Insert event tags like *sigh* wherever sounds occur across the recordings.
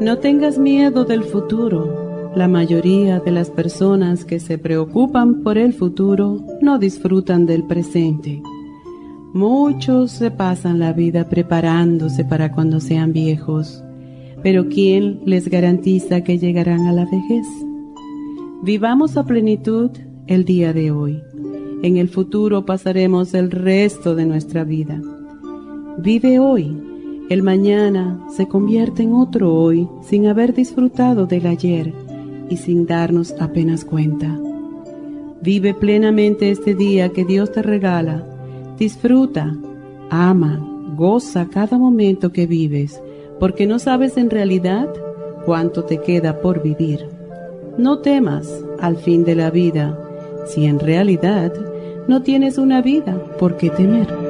No tengas miedo del futuro. La mayoría de las personas que se preocupan por el futuro no disfrutan del presente. Muchos se pasan la vida preparándose para cuando sean viejos, pero ¿quién les garantiza que llegarán a la vejez? Vivamos a plenitud el día de hoy. En el futuro pasaremos el resto de nuestra vida. Vive hoy el mañana se convierte en otro hoy sin haber disfrutado del ayer y sin darnos apenas cuenta. Vive plenamente este día que Dios te regala. Disfruta, ama, goza cada momento que vives, porque no sabes en realidad cuánto te queda por vivir. No temas al fin de la vida, si en realidad no tienes una vida por qué temer.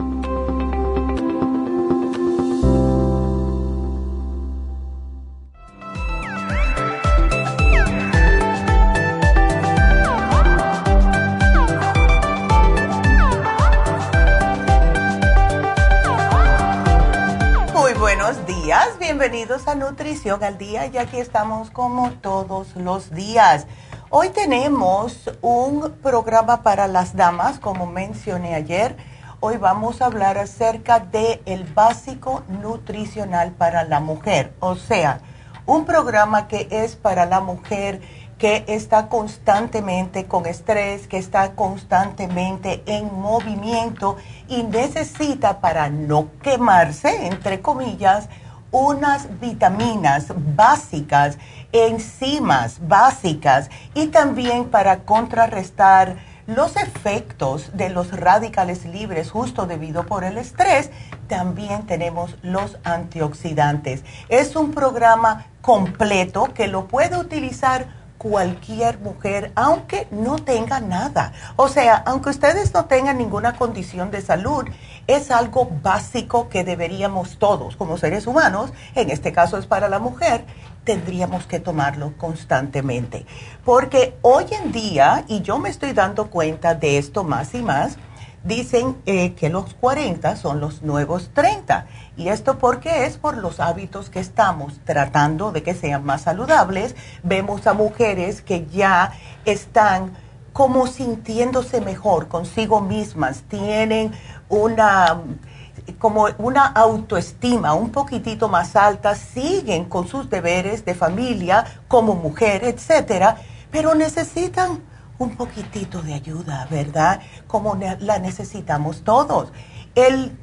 Nutrición al Día y aquí estamos como todos los días. Hoy tenemos un programa para las damas, como mencioné ayer. Hoy vamos a hablar acerca de el básico nutricional para la mujer, o sea, un programa que es para la mujer que está constantemente con estrés, que está constantemente en movimiento y necesita para no quemarse, entre comillas, unas vitaminas básicas, enzimas básicas y también para contrarrestar los efectos de los radicales libres justo debido por el estrés, también tenemos los antioxidantes. Es un programa completo que lo puede utilizar cualquier mujer, aunque no tenga nada. O sea, aunque ustedes no tengan ninguna condición de salud, es algo básico que deberíamos todos, como seres humanos, en este caso es para la mujer, tendríamos que tomarlo constantemente. Porque hoy en día, y yo me estoy dando cuenta de esto más y más, dicen eh, que los 40 son los nuevos 30. Y esto porque es por los hábitos que estamos tratando de que sean más saludables. Vemos a mujeres que ya están como sintiéndose mejor consigo mismas, tienen una como una autoestima un poquitito más alta, siguen con sus deberes de familia como mujer, etcétera, pero necesitan un poquitito de ayuda, ¿verdad? Como la necesitamos todos. El,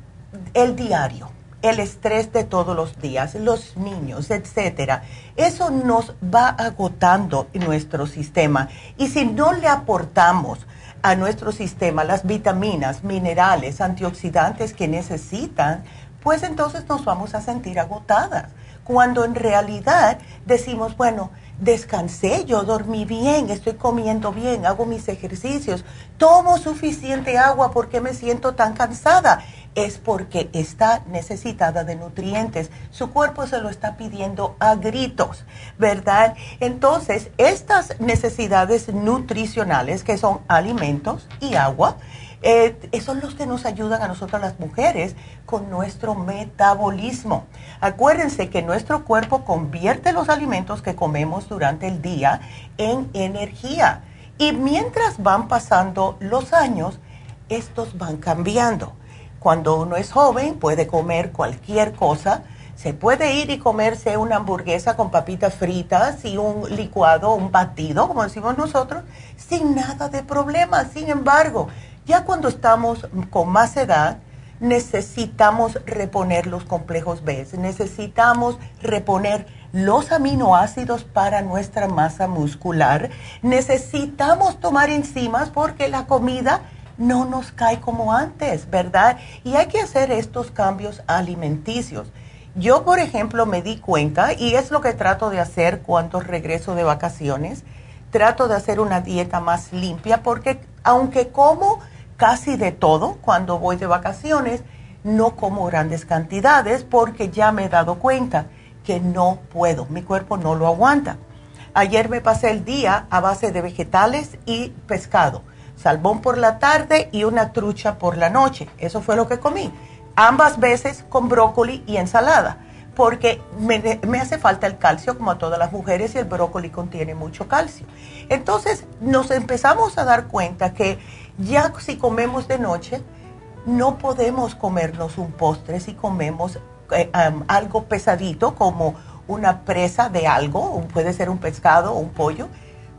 el diario, el estrés de todos los días, los niños, etcétera, eso nos va agotando nuestro sistema. Y si no le aportamos a nuestro sistema las vitaminas, minerales, antioxidantes que necesitan, pues entonces nos vamos a sentir agotadas. Cuando en realidad decimos, bueno, descansé, yo dormí bien, estoy comiendo bien, hago mis ejercicios, tomo suficiente agua porque me siento tan cansada es porque está necesitada de nutrientes. Su cuerpo se lo está pidiendo a gritos, ¿verdad? Entonces, estas necesidades nutricionales, que son alimentos y agua, eh, son los que nos ayudan a nosotros las mujeres con nuestro metabolismo. Acuérdense que nuestro cuerpo convierte los alimentos que comemos durante el día en energía. Y mientras van pasando los años, estos van cambiando. Cuando uno es joven puede comer cualquier cosa. Se puede ir y comerse una hamburguesa con papitas fritas y un licuado, un batido, como decimos nosotros, sin nada de problema. Sin embargo, ya cuando estamos con más edad, necesitamos reponer los complejos B, necesitamos reponer los aminoácidos para nuestra masa muscular, necesitamos tomar enzimas porque la comida no nos cae como antes, ¿verdad? Y hay que hacer estos cambios alimenticios. Yo, por ejemplo, me di cuenta, y es lo que trato de hacer cuando regreso de vacaciones, trato de hacer una dieta más limpia porque aunque como casi de todo cuando voy de vacaciones, no como grandes cantidades porque ya me he dado cuenta que no puedo, mi cuerpo no lo aguanta. Ayer me pasé el día a base de vegetales y pescado salmón por la tarde y una trucha por la noche. Eso fue lo que comí. Ambas veces con brócoli y ensalada, porque me, hace falta el calcio como a todas las mujeres y el brócoli contiene mucho calcio. Entonces nos empezamos a dar cuenta que ya si comemos de noche, no podemos comernos un postre si comemos eh, algo pesadito como una presa de algo, puede ser un pescado o un pollo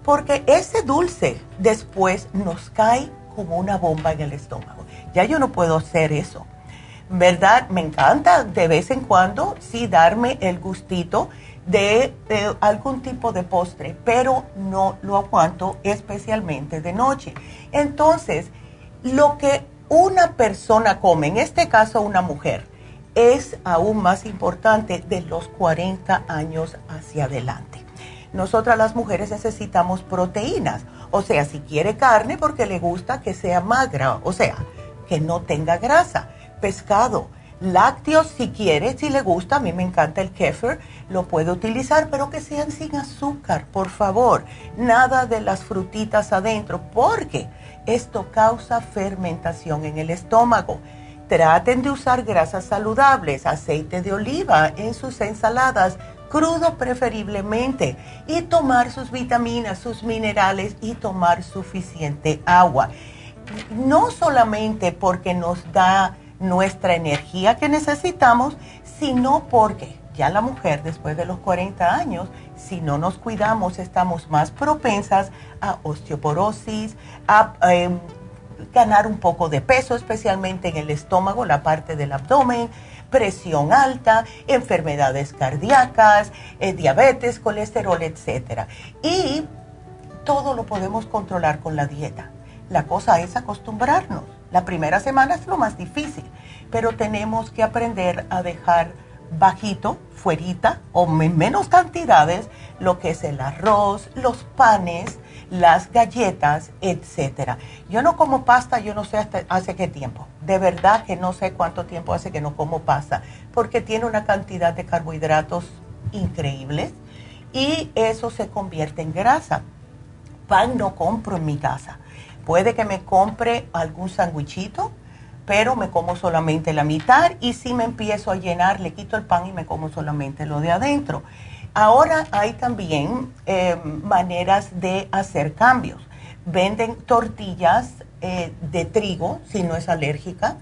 porque ese dulce después nos cae como una bomba en el estómago. Ya yo no puedo hacer eso. ¿Verdad? Me encanta de vez en cuando sí darme el gustito de, algún tipo de postre, pero no lo aguanto especialmente de noche. Entonces, lo que una persona come, en este caso una mujer, es aún más importante de los 40 años hacia adelante nosotras las mujeres necesitamos proteínas. O sea, si quiere carne porque le gusta que sea magra, o sea, que no tenga grasa. Pescado, lácteos si quiere, si le gusta, a mí me encanta el kefir, lo puede utilizar, pero que sean sin azúcar, por favor. Nada de las frutitas adentro, porque esto causa fermentación en el estómago. Traten de usar grasas saludables, aceite de oliva en sus ensaladas, crudo preferiblemente, y tomar sus vitaminas, sus minerales y tomar suficiente agua. No solamente porque nos da nuestra energía que necesitamos, sino porque ya la mujer después de los 40 años, si no nos cuidamos, estamos más propensas a osteoporosis, a em, ganar un poco de peso, especialmente en el estómago, la parte del abdomen, presión alta, enfermedades cardíacas, eh, diabetes, colesterol, etc. Y todo lo podemos controlar con la dieta. La cosa es acostumbrarnos. La primera semana es lo más difícil, pero tenemos que aprender a dejar bajito, fuerita o en menos cantidades lo que es el arroz, los panes, las galletas, etcétera. Yo no como pasta, yo no sé hace qué tiempo. De verdad que no sé cuánto tiempo hace que no como pasta, porque tiene una cantidad de carbohidratos increíbles y eso se convierte en grasa. Pan no compro en mi casa. Puede que me compre algún sandwichito, pero me como solamente la mitad y si me empiezo a llenar, le quito el pan y me como solamente lo de adentro. Ahora hay también eh, maneras de hacer cambios. Venden tortillas eh, de trigo, si no es alérgica,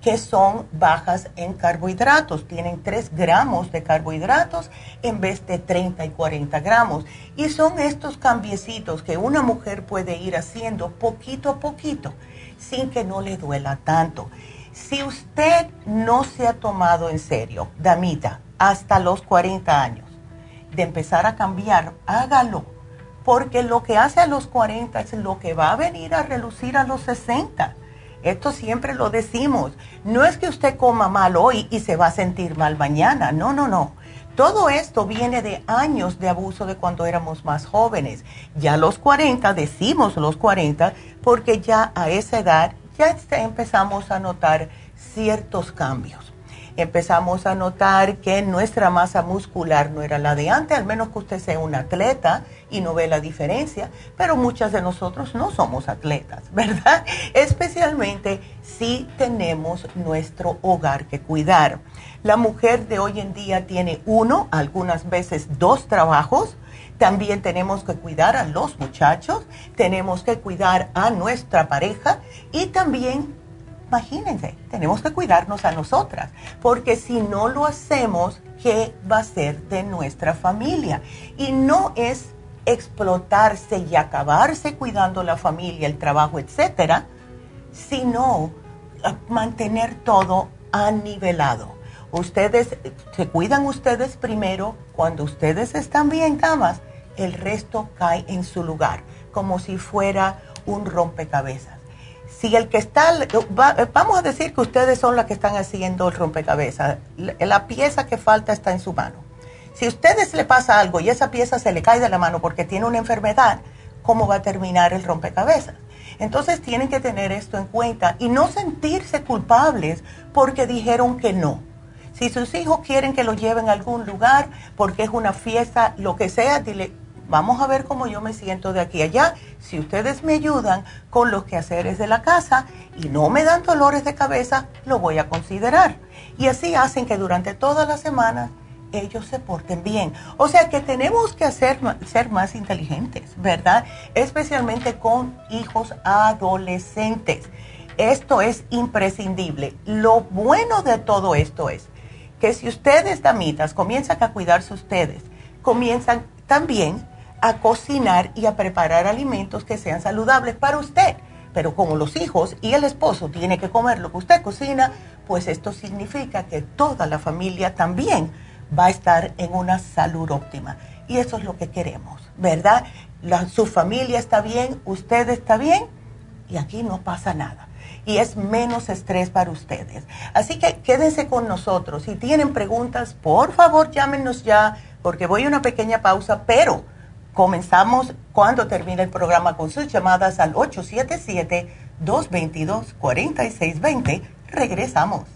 que son bajas en carbohidratos. Tienen 3 gramos de carbohidratos en vez de 30 y 40 gramos. Y son estos cambiecitos que una mujer puede ir haciendo poquito a poquito sin que no le duela tanto. Si usted no se ha tomado en serio, damita, hasta los 40 años, de empezar a cambiar, hágalo. Porque lo que hace a los 40 es lo que va a venir a relucir a los 60 esto siempre lo decimos. No es que usted coma mal hoy y se va a sentir mal mañana. No, no, no. Todo esto viene de años de abuso de cuando éramos más jóvenes. Ya los 40, decimos los 40, porque ya a esa edad ya empezamos a notar ciertos cambios empezamos a notar que nuestra masa muscular no era la de antes, al menos que usted sea un atleta y no ve la diferencia, pero muchas de nosotros no somos atletas, *laughs* ¿verdad? Especialmente si tenemos nuestro hogar que cuidar. La mujer de hoy en día tiene uno, algunas veces dos trabajos. También tenemos que cuidar a los muchachos, tenemos que cuidar a nuestra pareja y también imagínense, tenemos que cuidarnos a nosotras, porque si no lo hacemos, ¿qué va a ser de nuestra familia? Y no es explotarse y acabarse cuidando la familia, el trabajo, etcétera, sino mantener todo anivelado. Ustedes se cuidan ustedes primero, cuando ustedes están bien, damas, el resto cae en su lugar, como si fuera un rompecabezas si el que está, vamos a decir que ustedes son las que están haciendo el rompecabezas, la, pieza que falta está en su mano. Si a ustedes le pasa algo y esa pieza se le cae de la mano porque tiene una enfermedad, ¿cómo va a terminar el rompecabezas? Entonces tienen que tener esto en cuenta y no sentirse culpables porque dijeron que no. Si sus hijos quieren que lo lleven a algún lugar porque es una fiesta, lo que sea, dile, vamos a ver cómo yo me siento de aquí a allá. Si ustedes me ayudan con los quehaceres de la casa y no me dan dolores de cabeza, lo voy a considerar. Y así hacen que durante toda la semana ellos se porten bien. O sea que tenemos que hacer, ser más inteligentes, ¿verdad? Especialmente con hijos adolescentes. Esto es imprescindible. Lo bueno de todo esto es que si ustedes, damitas, comienzan a cuidarse ustedes, comienzan también a cocinar y a preparar alimentos que sean saludables para usted. Pero como los hijos y el esposo tienen que comer lo que usted cocina, pues esto significa que toda la familia también va a estar en una salud óptima. Y eso es lo que queremos, ¿verdad? su familia está bien, usted está bien y aquí no pasa nada. Y es menos estrés para ustedes. Así que quédense con nosotros. Si tienen preguntas, por favor llámenos ya, porque voy a una pequeña pausa, pero Comenzamos cuando termine el programa con sus llamadas al 877-222-4620. Regresamos.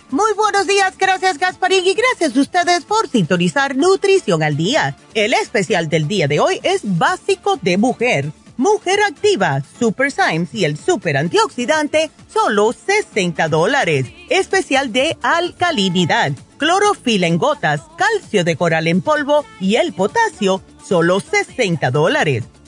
Muy buenos días, gracias Gasparín y gracias a ustedes por sintonizar Nutrición al Día. El especial del día de hoy es básico de mujer Mujer Activa, Super Symes y el Super Antioxidante, solo 60 dólares. Especial de alcalinidad, clorofila en gotas, calcio de coral en polvo y el potasio, solo 60 dólares.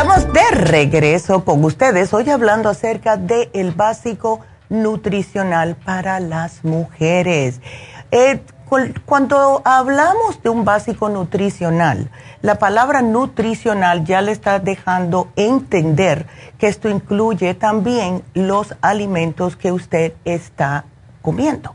Estamos de regreso con ustedes hoy hablando acerca del el básico nutricional para las mujeres. Eh, cuando hablamos de un básico nutricional, la palabra nutricional ya le está dejando entender que esto incluye también los alimentos que usted está comiendo.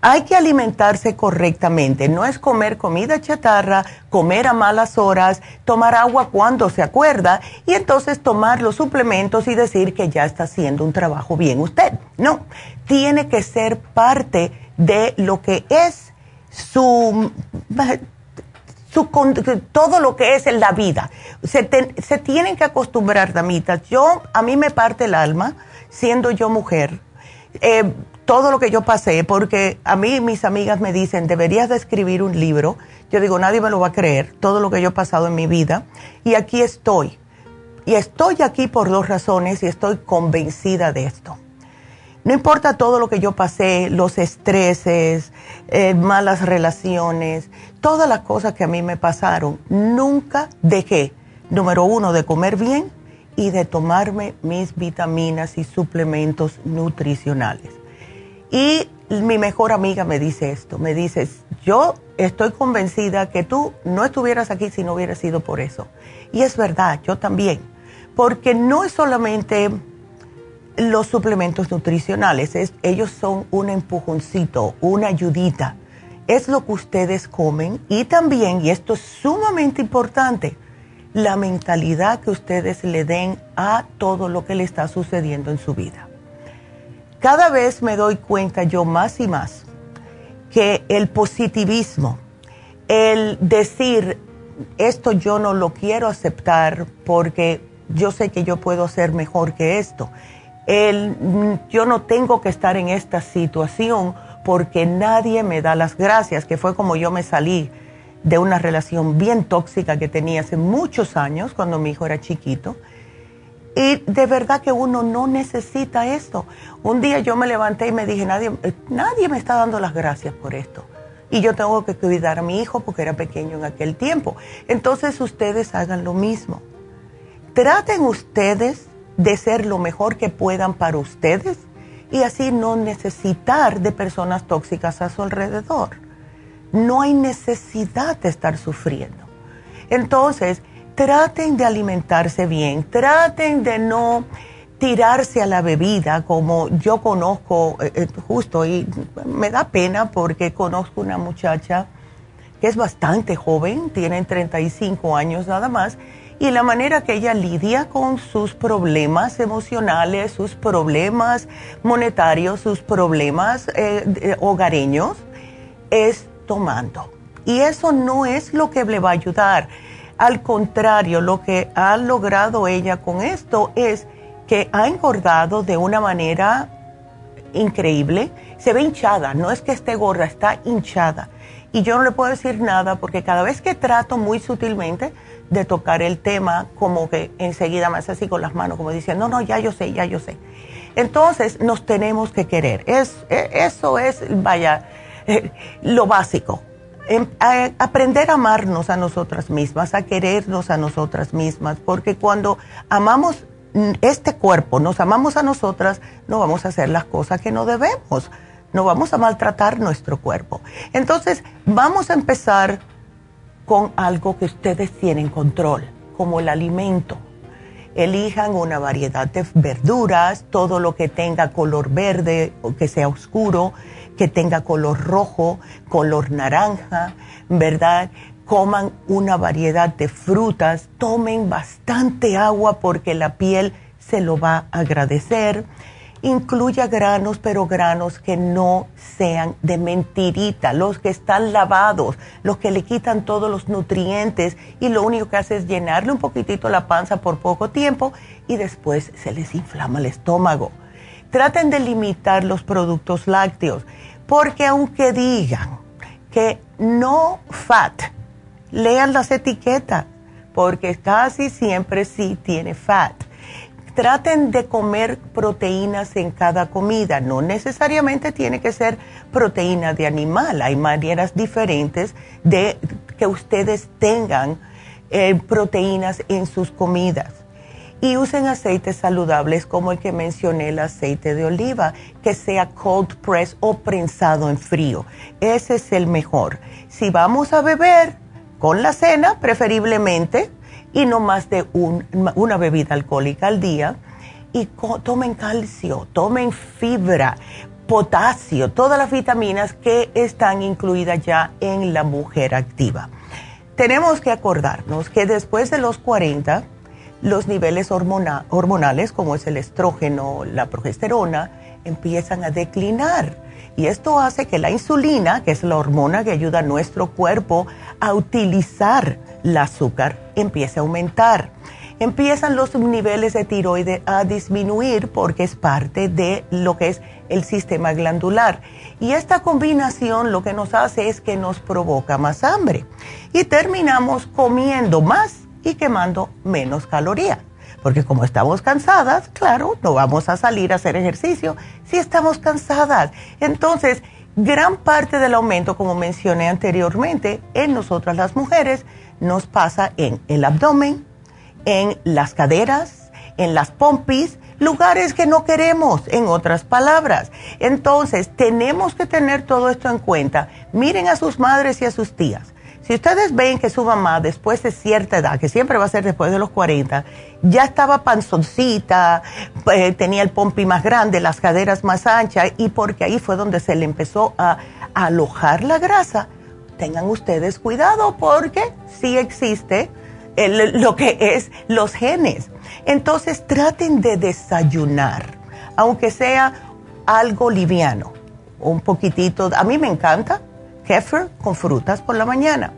Hay que alimentarse correctamente, no es comer comida chatarra, comer a malas horas, tomar agua cuando se acuerda y entonces tomar los suplementos y decir que ya está haciendo un trabajo bien usted. No, tiene que ser parte de lo que es su, todo lo que es en la vida. Se, se tienen que acostumbrar, damitas. Yo, a mí me parte el alma, siendo yo mujer. Eh, todo lo que yo pasé, porque a mí mis amigas me dicen, deberías de escribir un libro. Yo digo, nadie me lo va a creer, todo lo que yo he pasado en mi vida. Y aquí estoy. Y estoy aquí por dos razones y estoy convencida de esto. No importa todo lo que yo pasé, los estreses, eh, malas relaciones, todas las cosas que a mí me pasaron, nunca dejé, número uno, de comer bien y de tomarme mis vitaminas y suplementos nutricionales. Y mi mejor amiga me dice esto, me dice, yo estoy convencida que tú no estuvieras aquí si no hubiera sido por eso. Y es verdad, yo también, porque no es solamente los suplementos nutricionales, ellos son un empujoncito, una ayudita. Es lo que ustedes comen y también, y esto es sumamente importante, la mentalidad que ustedes le den a todo lo que le está sucediendo en su vida cada vez me doy cuenta yo más y más que el positivismo, el decir, esto yo no lo quiero aceptar porque yo sé que yo puedo ser mejor que esto, el, yo no tengo que estar en esta situación porque nadie me da las gracias, que fue como yo me salí de una relación bien tóxica que tenía hace muchos años cuando mi hijo era chiquito y de verdad que uno no necesita esto. Un día yo me levanté y me dije, nadie, eh, nadie me está dando las gracias por esto. Y yo tengo que cuidar a mi hijo porque era pequeño en aquel tiempo. Entonces ustedes hagan lo mismo. Traten ustedes de ser lo mejor que puedan para ustedes y así no necesitar de personas tóxicas a su alrededor. No hay necesidad de estar sufriendo. Entonces, traten de alimentarse bien, traten de no tirarse a la bebida como yo conozco eh, eh, justo y me da pena porque conozco una muchacha que es bastante joven, tiene 35 años nada más, y la manera que ella lidia con sus problemas emocionales, sus problemas monetarios, sus problemas eh, hogareños, es tomando. Y eso no es lo que le va a ayudar al contrario, lo que ha logrado ella con esto es que ha engordado de una manera increíble. Se ve hinchada, no es que esté gorda, está hinchada. Y yo no le puedo decir nada porque cada vez que trato muy sutilmente de tocar el tema, como que enseguida me hace así con las manos, como diciendo, no, no, ya yo sé, ya yo sé. Entonces nos tenemos que querer. Es, e, eso es, vaya, *laughs* lo básico. Em, aprender a amarnos a nosotras mismas, a querernos a nosotras mismas, porque cuando amamos este cuerpo, nos amamos a nosotras, no vamos a hacer las cosas que no debemos. no vamos a maltratar nuestro cuerpo. Entonces, vamos a empezar con algo que ustedes tienen control, como el alimento. Elijan una variedad de verduras, todo lo que tenga color verde o que sea oscuro, que tenga color rojo, color naranja, ¿verdad? Coman una variedad de frutas, tomen bastante agua porque la piel se lo va a agradecer incluya granos, pero granos que no sean de mentirita, los que están lavados, los que le quitan todos los nutrientes y lo único que hace es llenarle un poquitito la panza por poco tiempo y después se les inflama el estómago. Traten de limitar los productos lácteos, porque aunque digan que no fat, lean las etiquetas, porque casi siempre sí tiene fat traten de comer proteínas en cada comida. No necesariamente tiene que ser proteína de animal. Hay maneras diferentes de que ustedes tengan eh, proteínas en sus comidas. Y usen aceites saludables como el que mencioné, el aceite de oliva, que sea cold press o prensado en frío. Ese es el mejor. Si vamos a beber con la cena, preferiblemente, y no más de una bebida alcohólica al día. Y tomen calcio, tomen fibra, potasio, todas las vitaminas que están incluidas ya en la mujer activa. Tenemos que acordarnos que después de los 40, los niveles hormonales, como es el estrógeno, la progesterona, empiezan a declinar. Y esto hace que la insulina, que es la hormona que ayuda a nuestro cuerpo a utilizar el azúcar, empiece a aumentar. Empiezan los niveles de tiroide a disminuir porque es parte de lo que es el sistema glandular. Y esta combinación lo que nos hace es que nos provoca más hambre. Y terminamos comiendo más y quemando menos calorías. Porque como estamos cansadas, claro, no vamos a salir a hacer ejercicio si estamos cansadas. Entonces, gran parte del aumento, como mencioné anteriormente, en nosotras las mujeres, nos pasa en el abdomen, en las caderas, en las pompis, lugares que no queremos, en otras palabras. Entonces, tenemos que tener todo esto en cuenta. Miren a sus madres y a sus tías. Si ustedes ven que su mamá después de cierta edad, que siempre va a ser después de los 40, ya estaba panzoncita, eh, tenía el pompi más grande, las caderas más anchas, y porque ahí fue donde se le empezó a alojar la grasa, tengan ustedes cuidado porque sí existe lo que es los genes. Entonces traten de desayunar, aunque sea algo liviano, un poquitito. A mí me encanta kefir con frutas por la mañana.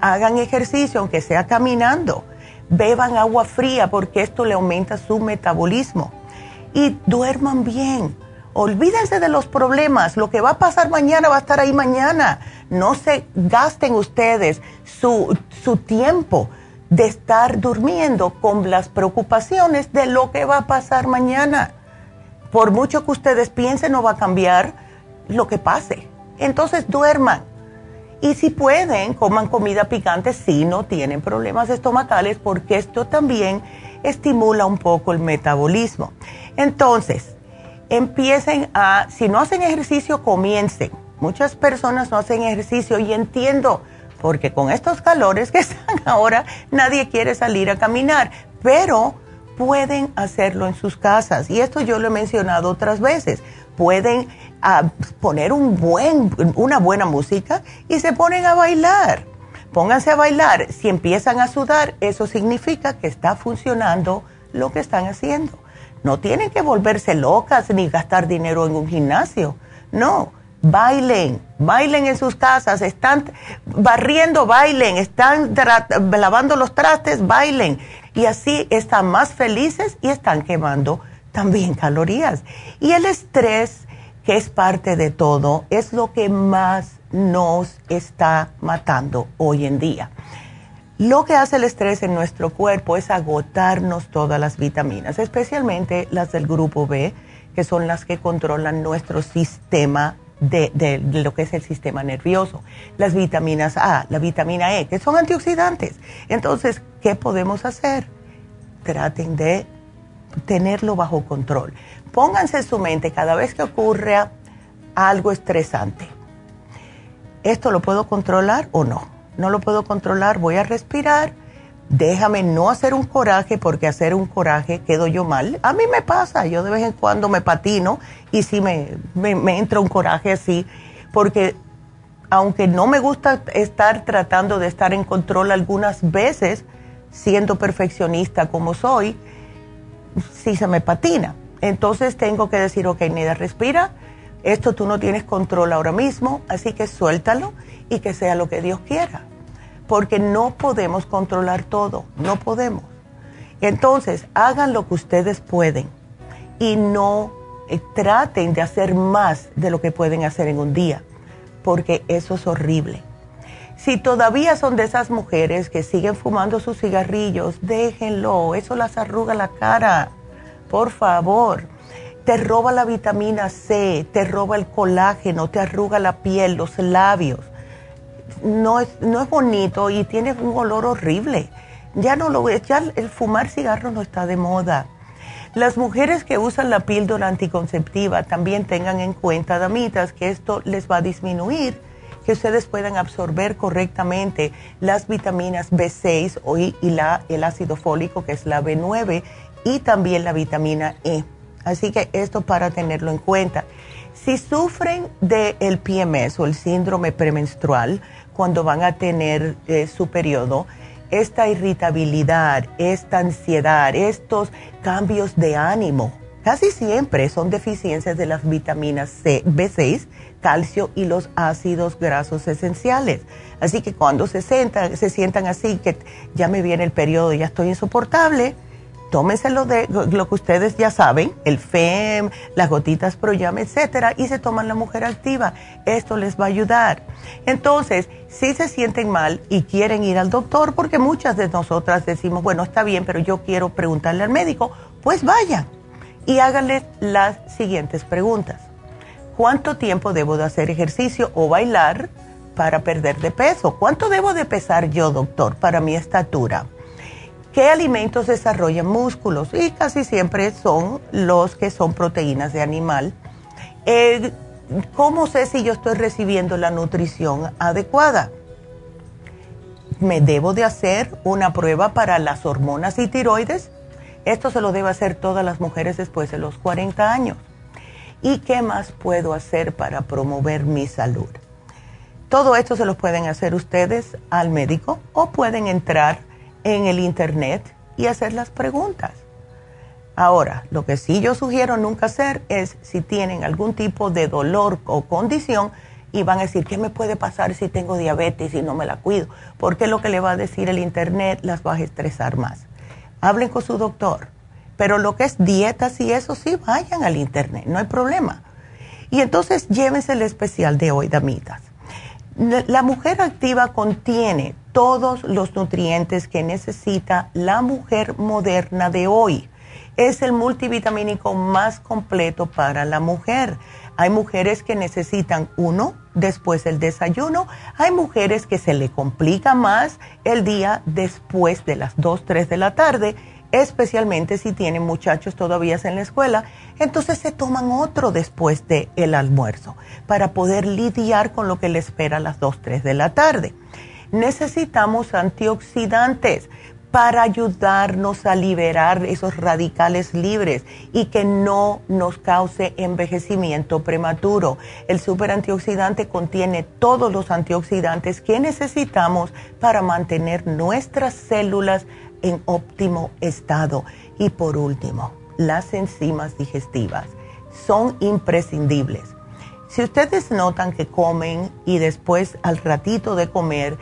Hagan ejercicio, aunque sea caminando. Beban agua fría porque esto le aumenta su metabolismo. Y duerman bien Olvídense de los problemas. Lo que va a pasar mañana va a estar ahí mañana. No se gasten ustedes su, su tiempo de estar durmiendo con las preocupaciones de lo que va a pasar mañana. Por mucho que ustedes piensen, no va a cambiar lo que pase. Entonces duerman. Y si pueden, coman comida picante si no tienen problemas estomacales, porque esto también estimula un poco el metabolismo. Entonces, empiecen a, si no hacen ejercicio, comiencen. Muchas personas no hacen ejercicio y entiendo, porque con estos calores que *laughs* están ahora, nadie quiere salir a caminar, pero pueden hacerlo en sus casas. Y esto yo lo he mencionado otras veces. Pueden ah, poner un buen, una buena música y se ponen a bailar. Pónganse a bailar. Si empiezan a sudar, eso significa que está funcionando lo que están haciendo. No tienen que volverse locas ni gastar dinero en un gimnasio. No, bailen, bailen en sus casas, están barriendo, bailen, están lavando los trastes, bailen. Y así están más felices y están quemando también calorías. Y el estrés, que es parte de todo, es lo que más nos está matando hoy en día. Lo que hace el estrés en nuestro cuerpo es agotarnos todas las vitaminas, especialmente las del grupo B, que son las que controlan nuestro sistema de, lo que es el sistema nervioso. Las vitaminas A, la vitamina E, que son antioxidantes. Entonces, ¿qué podemos hacer? Traten de tenerlo bajo control. Pónganse en su mente cada vez que ocurra algo estresante. ¿Esto lo puedo controlar o no? No lo puedo controlar, voy a respirar. Déjame no hacer un coraje porque hacer un coraje quedo yo mal. A mí me pasa, yo de vez en cuando me patino y sí me, me entra un coraje así porque aunque no me gusta estar tratando de estar en control algunas veces, siendo perfeccionista como soy, sí se me patina. Entonces tengo que decir, ok, Nida, respira, esto tú no tienes control ahora mismo, así que suéltalo y que sea lo que Dios quiera, porque no podemos controlar todo, no podemos. Entonces, hagan lo que ustedes pueden y no eh, traten de hacer más de lo que pueden hacer en un día porque eso es horrible. Si todavía son de esas mujeres que siguen fumando sus cigarrillos, déjenlo, eso las arruga la cara, por favor. Te roba la vitamina C, te roba el colágeno, te arruga la piel, los labios. No es, no es bonito y tiene un olor horrible. Ya no lo ya el fumar cigarro no está de moda. Las mujeres que usan la píldora anticonceptiva también tengan en cuenta, damitas, que esto les va a disminuir, que ustedes puedan absorber correctamente las vitaminas B6 y la, el ácido fólico, que es la B9, y también la vitamina E. Así que esto para tenerlo en cuenta. Si sufren del PMS o el síndrome premenstrual, cuando van a tener eh, su periodo, esta irritabilidad, esta ansiedad, estos cambios de ánimo, casi siempre son deficiencias de las vitaminas C, B6, calcio y los ácidos grasos esenciales. Así que cuando se, sientan, se así, que ya me viene el periodo, ya estoy insoportable, tómense lo, de, lo que ustedes ya saben, el FEM, las gotitas Proyam, etcétera, y se toman la mujer activa. Esto les va a ayudar. Entonces, si se sienten mal y quieren ir al doctor, porque muchas de nosotras decimos, bueno, está bien, pero yo quiero preguntarle al médico, pues vayan y háganle las siguientes preguntas. ¿Cuánto tiempo debo de hacer ejercicio o bailar para perder de peso? ¿Cuánto debo de pesar yo, doctor, para mi estatura? ¿Qué alimentos desarrollan músculos? Y casi siempre son los que son proteínas de animal. ¿Cómo sé si yo estoy recibiendo la nutrición adecuada? ¿Me debo de hacer una prueba para las hormonas y tiroides? Esto se lo debe hacer todas las mujeres después de los 40 años. ¿Y qué más puedo hacer para promover mi salud? Todo esto se lo pueden hacer ustedes al médico o pueden entrar en el internet y hacer las preguntas. Ahora, lo que sí yo sugiero nunca hacer es si tienen algún tipo de dolor o condición y van a decir, ¿qué me puede pasar si tengo diabetes y no me la cuido? Porque lo que le va a decir el internet las va a estresar más. Hablen con su doctor. Pero lo que es dietas y eso sí, vayan al internet, no hay problema. Y entonces llévense el especial de hoy, damitas. La mujer activa contiene todos los nutrientes que necesita la mujer moderna de hoy. Es el multivitamínico más completo para la mujer. Hay mujeres que necesitan uno después del desayuno. Hay mujeres que se le complica más el día después de las 2, 3 de la tarde, especialmente si tienen muchachos todavía en la escuela. Entonces se toman otro después del el almuerzo para poder lidiar con lo que le espera a las 2, 3 de la tarde necesitamos antioxidantes para ayudarnos a liberar esos radicales libres y que no nos cause envejecimiento prematuro. El super antioxidante contiene todos los antioxidantes que necesitamos para mantener nuestras células en óptimo estado. Y por último, las enzimas digestivas son imprescindibles. Si ustedes notan que comen y después al ratito de comer,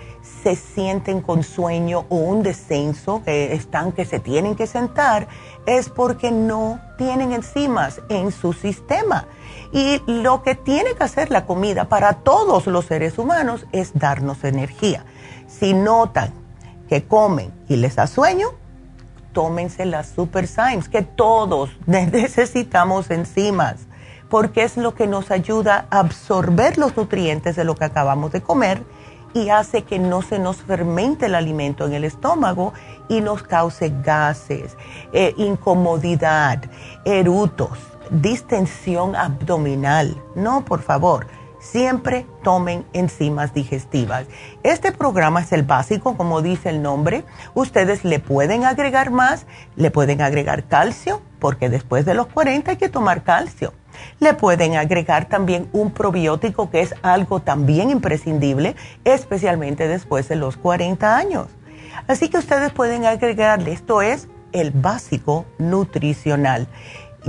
se sienten con sueño o un descenso, que están que se tienen que sentar, es porque no tienen enzimas en su sistema. Y lo que tiene que hacer la comida para todos los seres humanos es darnos energía. Si notan que comen y les da sueño, tómense las Super Symes, que todos *laughs* necesitamos enzimas, porque es lo que nos ayuda a absorber los nutrientes de lo que acabamos de comer y hace que no se nos fermente el alimento en el estómago y nos cause gases, eh, incomodidad, erutos. distensión abdominal. No, por favor siempre tomen enzimas digestivas. Este programa es el básico, como dice el nombre. Ustedes le pueden agregar más, le pueden agregar calcio, porque después de los 40 hay que tomar calcio. Le pueden agregar también un probiótico, que es algo también imprescindible, especialmente después de los 40 años. Así que ustedes pueden agregarle, esto es el básico nutricional.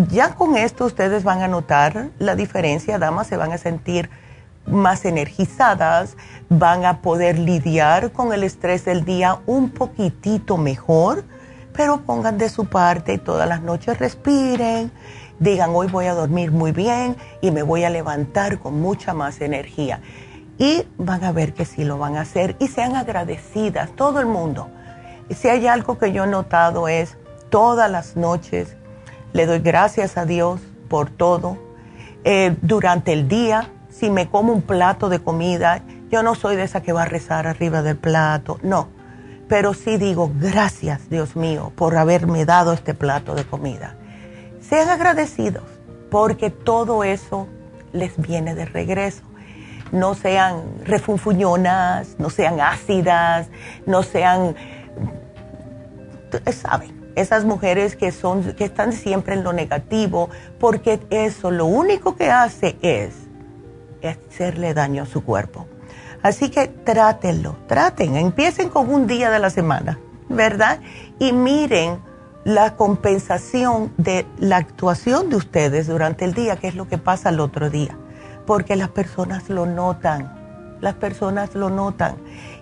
Ya con esto ustedes van a notar la diferencia, damas, se van a sentir más energizadas, van a poder lidiar con el estrés del día un poquitito mejor, pero pongan de su parte y todas las noches respiren, digan hoy voy a dormir muy bien y me voy a levantar con mucha más energía. Y van a ver que sí lo van a hacer y sean agradecidas, todo el mundo. Si hay algo que yo he notado es todas las noches le doy gracias a Dios por todo. Eh, durante el día si me como un plato de comida, yo no soy de esa que va a rezar arriba del plato, no. Pero sí digo, gracias Dios mío por haberme dado este plato de comida. Sean agradecidos porque todo eso les viene de regreso. No sean refunfuñonas, no sean ácidas, no sean, saben, esas mujeres que son que están siempre en lo negativo, porque eso lo único que hace es hacerle daño a su cuerpo. Así que trátenlo, traten, empiecen con un día de la semana, ¿verdad? Y miren la compensación de la actuación de ustedes durante el día, que es lo que pasa el otro día, porque las personas lo notan, las personas lo notan.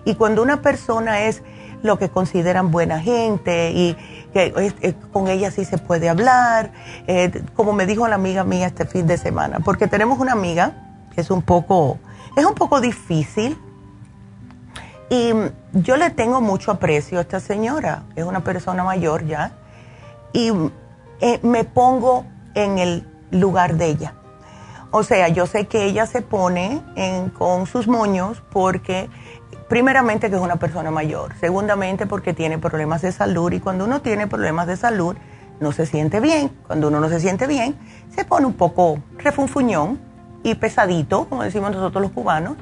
Y cuando una persona es lo que consideran buena gente y que con ella sí se puede hablar, eh, como me dijo la amiga mía este fin de semana, porque tenemos una amiga es un poco, es un poco difícil. Y yo le tengo mucho aprecio a esta señora, es una persona mayor ya, y eh, me pongo en el lugar de ella. O sea, yo sé que ella se pone con sus moños porque, primeramente, que es una persona mayor, segundamente, porque tiene problemas de salud y cuando uno tiene problemas de salud no se siente bien. Cuando uno no se siente bien, se pone un poco refunfuñón y pesadito, como decimos nosotros los cubanos.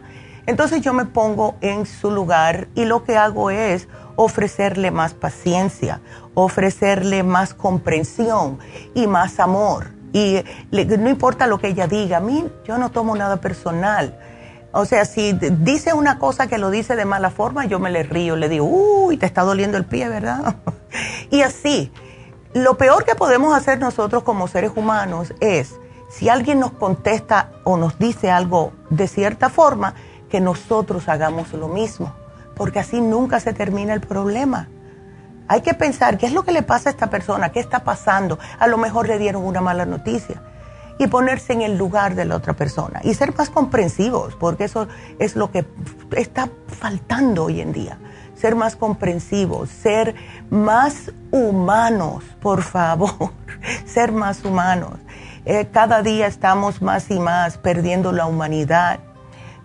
Entonces yo me pongo en su lugar y lo que hago es ofrecerle más paciencia, ofrecerle más comprensión y más amor. Y no importa lo que ella diga, a mí yo no tomo nada personal. O sea, si dice una cosa que lo dice de mala forma, yo me le río, le digo, uy, te está doliendo el pie, ¿verdad? *laughs* y así, lo peor que podemos hacer nosotros como seres humanos es si alguien nos contesta o nos dice algo de cierta forma, que nosotros hagamos lo mismo, porque así nunca se termina el problema. Hay que pensar qué es lo que le pasa a esta persona, qué está pasando. A lo mejor le dieron una mala noticia y ponerse en el lugar de la otra persona y ser más comprensivos, porque eso es lo que está faltando hoy en día. Ser más comprensivos, ser más humanos, por favor, *laughs* ser más humanos. Eh, cada día estamos más y más perdiendo la humanidad.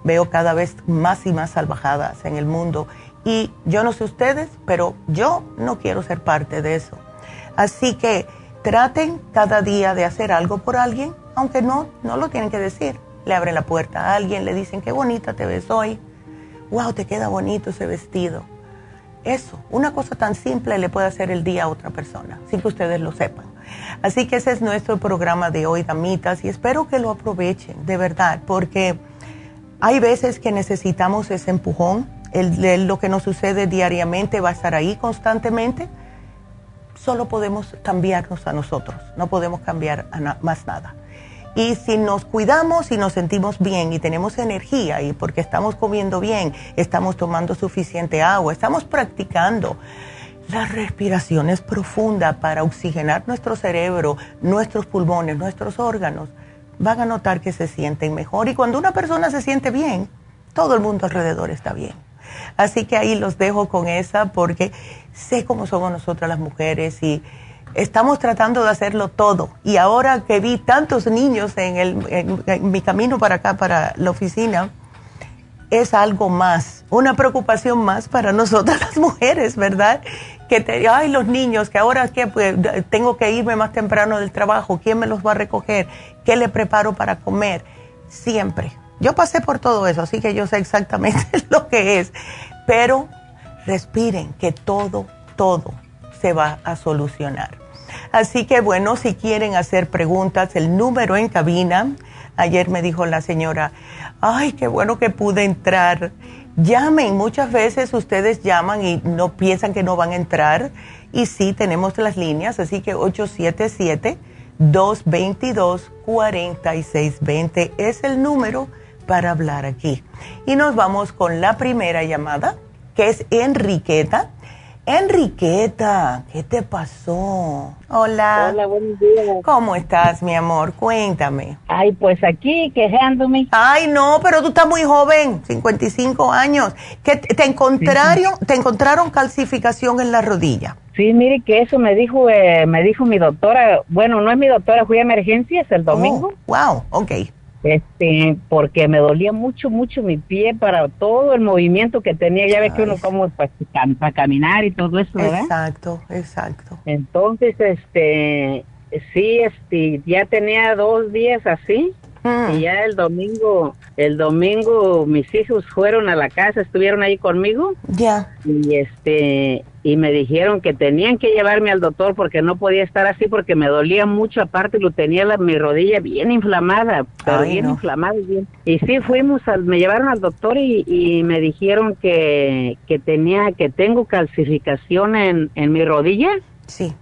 Veo cada vez más y más salvajadas en el mundo. Y yo no sé ustedes, pero yo no quiero ser parte de eso. Así que traten cada día de hacer algo por alguien, aunque no, no lo tienen que decir. Le abren la puerta a alguien, le dicen qué bonita te ves hoy. Wow, te queda bonito ese vestido. Eso, una cosa tan simple le puede hacer el día a otra persona, sin que ustedes lo sepan. Así que ese es nuestro programa de hoy, damitas, y espero que lo aprovechen, de verdad, porque hay veces que necesitamos ese empujón. Lo que nos sucede diariamente va a estar ahí constantemente. Solo podemos cambiarnos a nosotros, no podemos cambiar a más nada. Y si nos cuidamos y nos sentimos bien y tenemos energía y porque estamos comiendo bien, estamos tomando suficiente agua, estamos practicando la respiración es profunda para oxigenar nuestro cerebro, nuestros pulmones, nuestros órganos. Van a notar que se sienten mejor y cuando una persona se siente bien, todo el mundo alrededor está bien. Así que ahí los dejo con esa porque sé cómo somos nosotras las mujeres y estamos tratando de hacerlo todo. Y ahora que vi tantos niños en, el, en mi camino para acá, para la oficina, es algo más, una preocupación más para nosotras *laughs* las mujeres, ¿verdad? que te, ay, los niños, que ahora pues, tengo que irme más temprano del trabajo, ¿quién me los va a recoger? ¿Qué le preparo para comer? Siempre. Yo pasé por todo eso, así que yo sé exactamente *laughs* lo que es. Pero respiren, que todo, todo se va a solucionar. Así que bueno, si quieren hacer preguntas, el número en cabina, ayer me dijo la señora, ay, qué bueno que pude entrar. Llamen, muchas veces ustedes llaman y no piensan que no van a entrar. Y sí, tenemos las líneas, así que 877-222-4620 es el número para hablar aquí. Y nos vamos con la primera llamada, que es Enriqueta. Enriqueta, ¿qué te pasó? Hola. Hola, buenos días. ¿Cómo estás, mi amor? Cuéntame. Ay, pues aquí quejándome. Ay, no, pero tú estás muy joven, 55 años. ¿Qué te encontraron, te encontraron calcificación en la rodilla? Sí, mire que eso me dijo, eh, me dijo mi doctora. Bueno, no es mi doctora, fui a emergencias el domingo. Oh, wow, ok este porque me dolía mucho mucho mi pie para todo el movimiento que tenía. Ya ves que uno como pues para caminar y todo eso ¿verdad? exacto exacto. Entonces este sí este ya tenía dos días así mm. y ya el domingo el domingo mis hijos fueron a la casa estuvieron ahí conmigo. Ya. Y este y me dijeron que tenían que llevarme al doctor porque no podía estar así porque me dolía mucho, aparte lo tenía la, mi rodilla bien inflamada, pero bien inflamada. Bien. Y sí, fuimos, al, me llevaron al doctor y, me dijeron que, que tenía, que tengo calcificación en, en mi rodilla. Sí.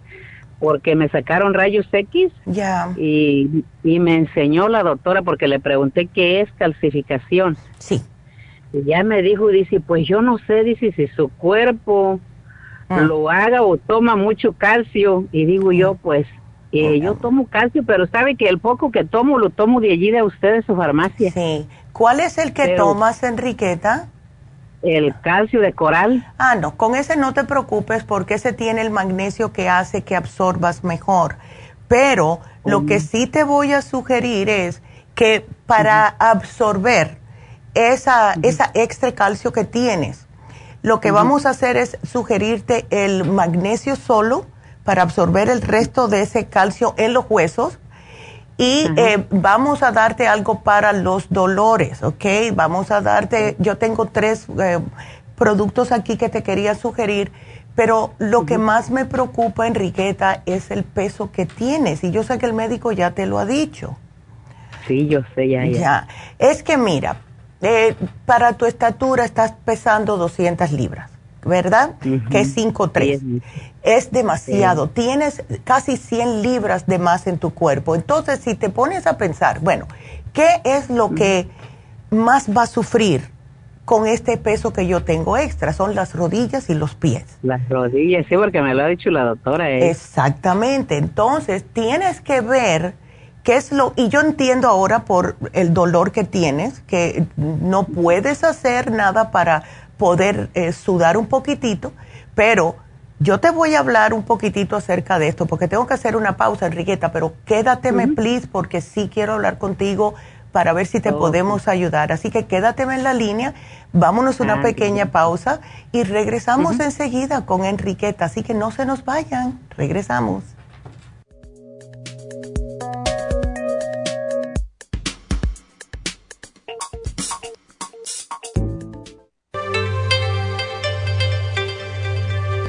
Porque me sacaron rayos X. Ya. Y, y me enseñó la doctora porque le pregunté qué es calcificación. Sí. Y ya me dijo, dice, pues yo no sé, dice, si su cuerpo Ah. lo haga o toma mucho calcio. Y digo yo pues eh, yo tomo calcio pero sabe que el poco que tomo lo tomo de allí de ustedes su farmacia. Sí. ¿cuál es el que tomas Enriqueta? el calcio de coral. Ah no con ese no te preocupes porque ese tiene el magnesio que hace que absorbas mejor. Pero lo que sí te voy a sugerir es que para absorber esa, esa extra calcio que tienes lo que vamos a hacer es sugerirte el magnesio solo para absorber el resto de ese calcio en los huesos. Y eh, vamos a darte algo para los dolores, ¿ok? Vamos a darte, yo tengo tres eh, productos aquí que te quería sugerir, pero lo que más me preocupa, Enriqueta, es el peso que tienes. Y yo sé que el médico ya te lo ha dicho. Sí, yo sé, ya, ya. Ya. Es que mira, eh, para tu estatura estás pesando 200 libras, ¿verdad? Que es 5'3". Es demasiado. Tienes casi 100 libras de más en tu cuerpo. Entonces, si te pones a pensar, bueno, ¿qué es lo que más va a sufrir con este peso que yo tengo extra? Son las rodillas y los pies. Las rodillas, sí, porque me lo ha dicho la doctora. ¿eh? Exactamente. Entonces, tienes que ver ¿Qué es lo? Y yo entiendo ahora por el dolor que tienes, que no puedes hacer nada para poder eh, sudar un poquitito, pero yo te voy a hablar un poquitito acerca de esto, porque tengo que hacer una pausa, Enriqueta, pero quédateme, please, porque sí quiero hablar contigo para ver si te podemos ayudar. Así que quédateme en la línea, vámonos una ah, pequeña pausa y regresamos enseguida con Enriqueta. Así que no se nos vayan, regresamos.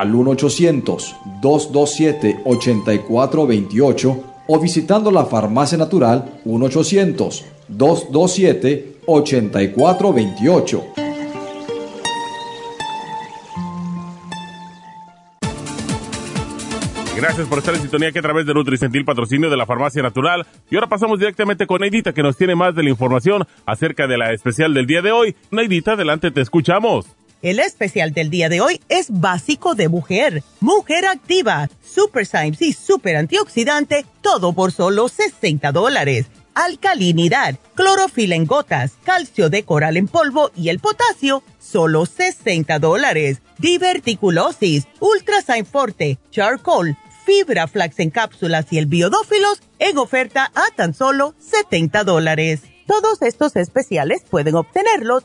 al 1-800-227-8428 o visitando la farmacia natural 1-800-227-8428. Gracias por estar en sintonía que a través de Nutricentil Patrocinio de la Farmacia Natural. Y ahora pasamos directamente con Neidita que nos tiene más de la información acerca de la especial del día de hoy. Neidita, adelante, te escuchamos. El especial del día de hoy es básico de mujer, mujer activa, super Symes y super antioxidante, todo por solo 60 dólares. Alcalinidad, clorofila en gotas, calcio de coral en polvo y el potasio, solo 60 dólares. Diverticulosis, Ultrasign Forte, Charcoal, fibra flax en cápsulas y el biodófilos en oferta a tan solo 70 dólares. Todos estos especiales pueden obtenerlos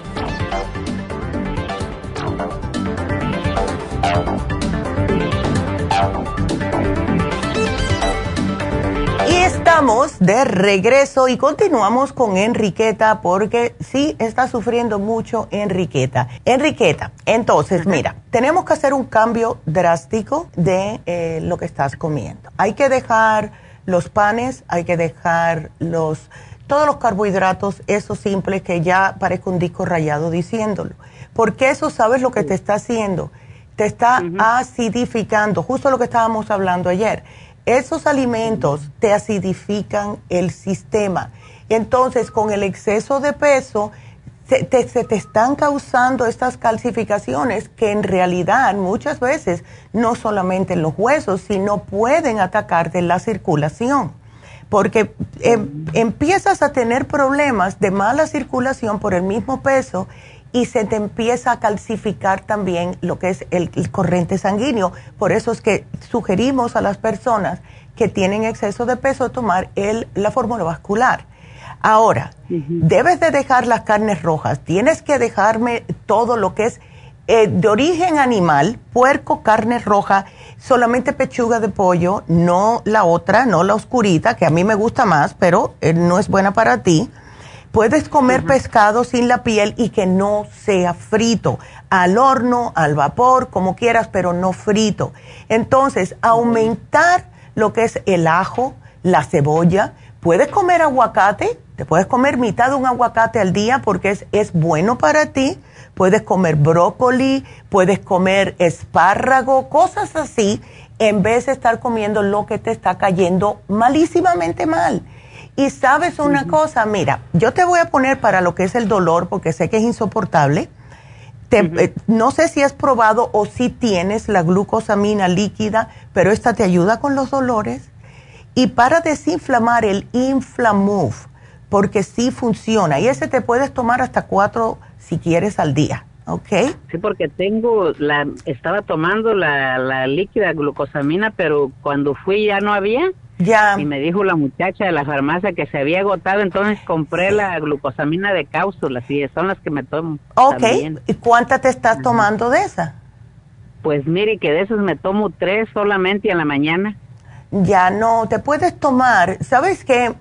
Estamos de regreso y continuamos con Enriqueta porque sí está sufriendo mucho Enriqueta. Enriqueta, entonces mira, tenemos que hacer un cambio drástico de eh, lo que estás comiendo. Hay que dejar los panes, hay que dejar los todos los carbohidratos, eso simple que ya parezca un disco rayado diciéndolo. Porque eso sabes lo que te está haciendo. Te está acidificando, justo lo que estábamos hablando ayer. Esos alimentos te acidifican el sistema. Entonces, con el exceso de peso, se te, están causando estas calcificaciones que en realidad muchas veces no solamente en los huesos, sino pueden atacarte la circulación porque em, empiezas a tener problemas de mala circulación por el mismo peso y se te empieza a calcificar también lo que es el, corriente sanguíneo. Por eso es que sugerimos a las personas que tienen exceso de peso tomar el, la fórmula vascular. Ahora, debes de dejar las carnes rojas, tienes que dejarme todo lo que es eh, de origen animal, puerco, carne roja, solamente pechuga de pollo, no la otra, no la oscurita, que a mí me gusta más, pero eh, no es buena para ti. Puedes comer pescado sin la piel y que no sea frito, al horno, al vapor, como quieras, pero no frito. Entonces, aumentar lo que es el ajo, la cebolla. Puedes comer aguacate, te puedes comer mitad de un aguacate al día porque es, es bueno para ti puedes comer brócoli, puedes comer espárrago, cosas así, en vez de estar comiendo lo que te está cayendo malísimamente mal. Y sabes una cosa, mira, yo te voy a poner para lo que es el dolor, porque sé que es insoportable. Eh, no sé si has probado o si tienes la glucosamina líquida, pero esta te ayuda con los dolores. Y para desinflamar el Inflamove, porque sí funciona. Y ese te puedes tomar hasta cuatro si quieres al día, ¿ok? Sí, porque tengo, la, estaba tomando la, la líquida glucosamina, pero cuando fui ya no había. Ya. Y me dijo la muchacha de la farmacia que se había agotado, entonces compré la glucosamina de cápsulas y son las que me tomo. Ok, ¿y cuánta te estás tomando de esa? Pues mire que de esas me tomo tres solamente en la mañana. Ya no, te puedes tomar, ¿sabes qué?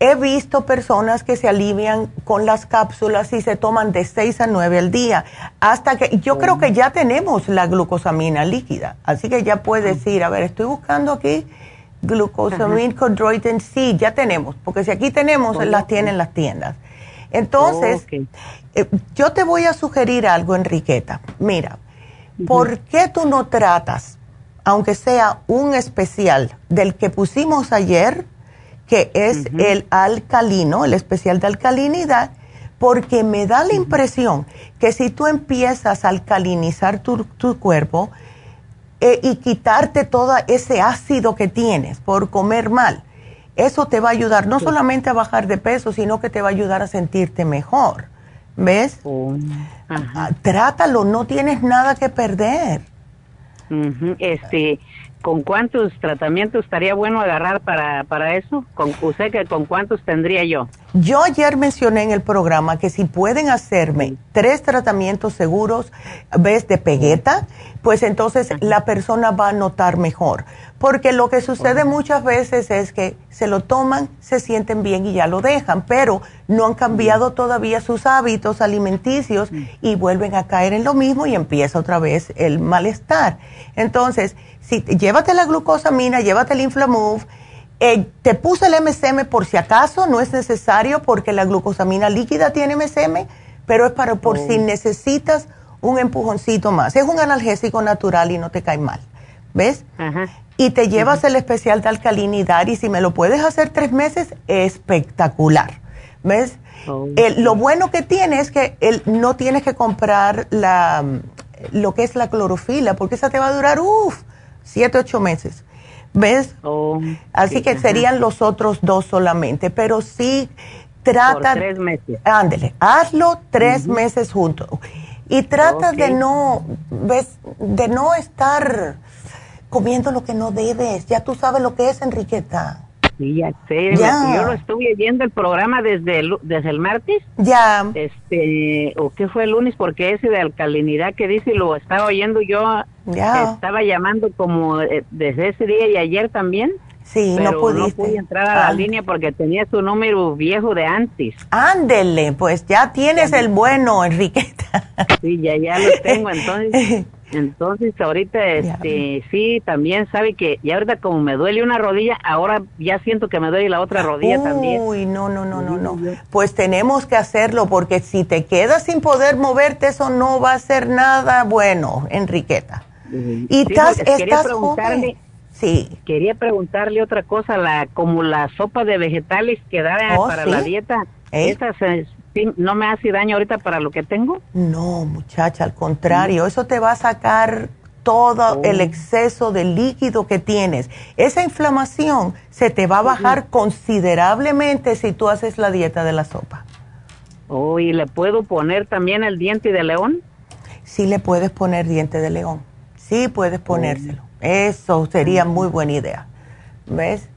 He visto personas que se alivian con las cápsulas y se toman de 6 a 9 al día, hasta que yo creo que ya tenemos la glucosamina líquida, así que ya puedes ir, a ver, estoy buscando aquí glucosamine chondroitin, sí, ya tenemos, porque si aquí tenemos, las tienen las tiendas. Entonces, eh, yo te voy a sugerir algo, Enriqueta. Mira, ¿por qué tú no tratas, aunque sea un especial del que pusimos ayer, que es el alcalino, el especial de alcalinidad, porque me da la impresión que si tú empiezas a alcalinizar tu, cuerpo eh, y quitarte todo ese ácido que tienes por comer mal, eso te va a ayudar no solamente a bajar de peso, sino que te va a ayudar a sentirte mejor. ¿Ves? Oh, ah, trátalo, no tienes nada que perder. Este, ¿Con cuántos tratamientos estaría bueno agarrar para, para eso? ¿Con, ¿Usted que con cuántos tendría yo? Yo ayer mencioné en el programa que si pueden hacerme tres tratamientos seguros, ves, de pegueta, pues entonces la persona va a notar mejor. Porque lo que sucede muchas veces es que se lo toman, se sienten bien y ya lo dejan, pero no han cambiado todavía sus hábitos alimenticios y vuelven a caer en lo mismo y empieza otra vez el malestar. Entonces, si, llévate la glucosamina, llévate el Inflamove Eh, te puse el MSM por si acaso, no es necesario porque la glucosamina líquida tiene MSM, pero es para por si oh. necesitas un empujoncito más. Es un analgésico natural y no te cae mal. ¿Ves? Y te llevas el especial de alcalinidad y si me lo puedes hacer tres meses, espectacular. ¿Ves? Oh, lo bueno que tiene es que no tienes que comprar la, lo que es la clorofila, porque esa te va a durar, uff, siete, ocho meses. ¿Ves? Oh, Así que serían los otros dos solamente, pero sí trata... Por tres meses. Ándele, hazlo tres meses juntos. Y trata de no, ¿ves? De no estar comiendo lo que no debes. Ya tú sabes lo que es, Enriqueta. Sí, ya sé. Yo lo estuve viendo el programa desde el, desde el martes. Ya. Este, o qué fue el lunes, porque ese de alcalinidad que dice, lo estaba oyendo yo. Ya. Estaba llamando como eh, desde ese día y ayer también. Sí, no pudiste. No pude entrar a la ah. línea porque tenía su número viejo de antes. Ándele, pues ya tienes el bueno, Enriqueta. Sí, ya, ya lo tengo, *laughs* entonces. Entonces ahorita este sí también sabe que y ahorita como me duele una rodilla, ahora ya siento que me duele la otra rodilla también. Uy, no, no, no, no, no. Pues tenemos que hacerlo porque si te quedas sin poder moverte eso no va a ser nada bueno, Enriqueta. Y estás, estás joven. Sí. Quería preguntarle otra cosa, la como la sopa de vegetales que da oh, para la dieta, ¿Eh? No me hace daño ahorita para lo que tengo? No, muchacha, al contrario, eso te va a sacar todo oh. el exceso de líquido que tienes. Esa inflamación se te va a bajar considerablemente si tú haces la dieta de la sopa. Oh, ¿y le puedo poner también el diente de león? Sí, le puedes poner diente de león. Sí, puedes oh. ponérselo. Eso sería muy buena idea. ¿Ves?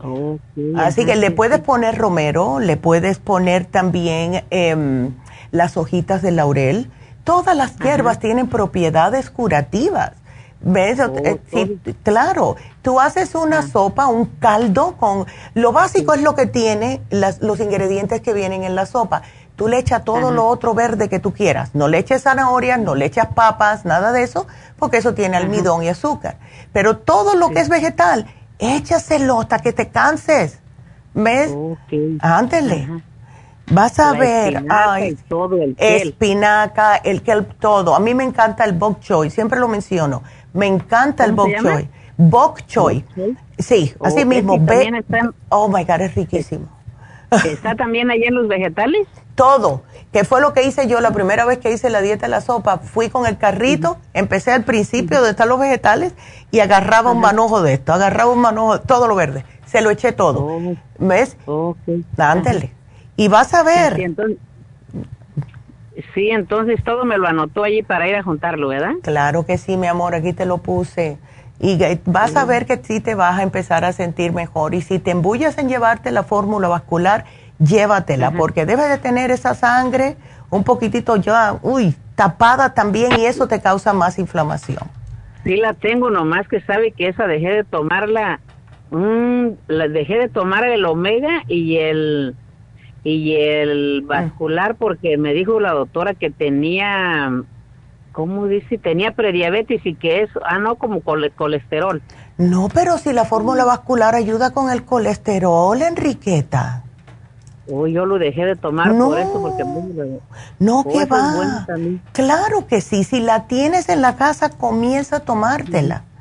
Así que le puedes poner romero, le puedes poner también em, las hojitas de laurel. Todas las hierbas tienen propiedades curativas. ¿Ves? Eh, claro, tú haces una sopa, un caldo con... Lo básico es lo que tiene los ingredientes que vienen en la sopa. Tú le echas todo lo otro verde que tú quieras. No le eches zanahorias, no le echas papas, nada de eso, porque eso tiene almidón y azúcar. Pero todo lo que es vegetal, échaselo hasta que te canses. ¿Ves? Ándele. Vas a ver, ay, todo el espinaca, el kelp, todo. A mí me encanta el bok choy, siempre lo menciono. Me encanta el bok choy. Bok choy. Sí, así mismo. Oh my God, es riquísimo. ¿Está también ahí en los vegetales? todo, que fue lo que hice yo la primera vez que hice la dieta de la sopa. Fui con el carrito, empecé al principio donde están los vegetales y agarraba un manojo de esto, agarraba un manojo, todo lo verde, se lo eché todo. Oh. ¿Ves? Okay. Ándale. Y vas a ver. Sí entonces, todo me lo anotó allí para ir a juntarlo, ¿verdad? Claro que sí, mi amor, aquí te lo puse. Y vas a ver que sí te vas a empezar a sentir mejor. Y si te embullas en llevarte la fórmula vascular, llévatela, porque debes de tener esa sangre un poquitito ya, uy, tapada también y eso te causa más inflamación. Sí la tengo, nomás que sabe que esa dejé de tomarla, mm, la dejé de tomar el omega y el y el vascular porque me dijo la doctora que tenía ¿cómo dice? Tenía prediabetes y que es, ah, no, como colesterol. No, pero si la fórmula vascular ayuda con el colesterol, Enriqueta. Oh, yo lo dejé de tomar por eso, porque... No, que va. Claro que sí, si la tienes en la casa, comienza a tomártela. Sí,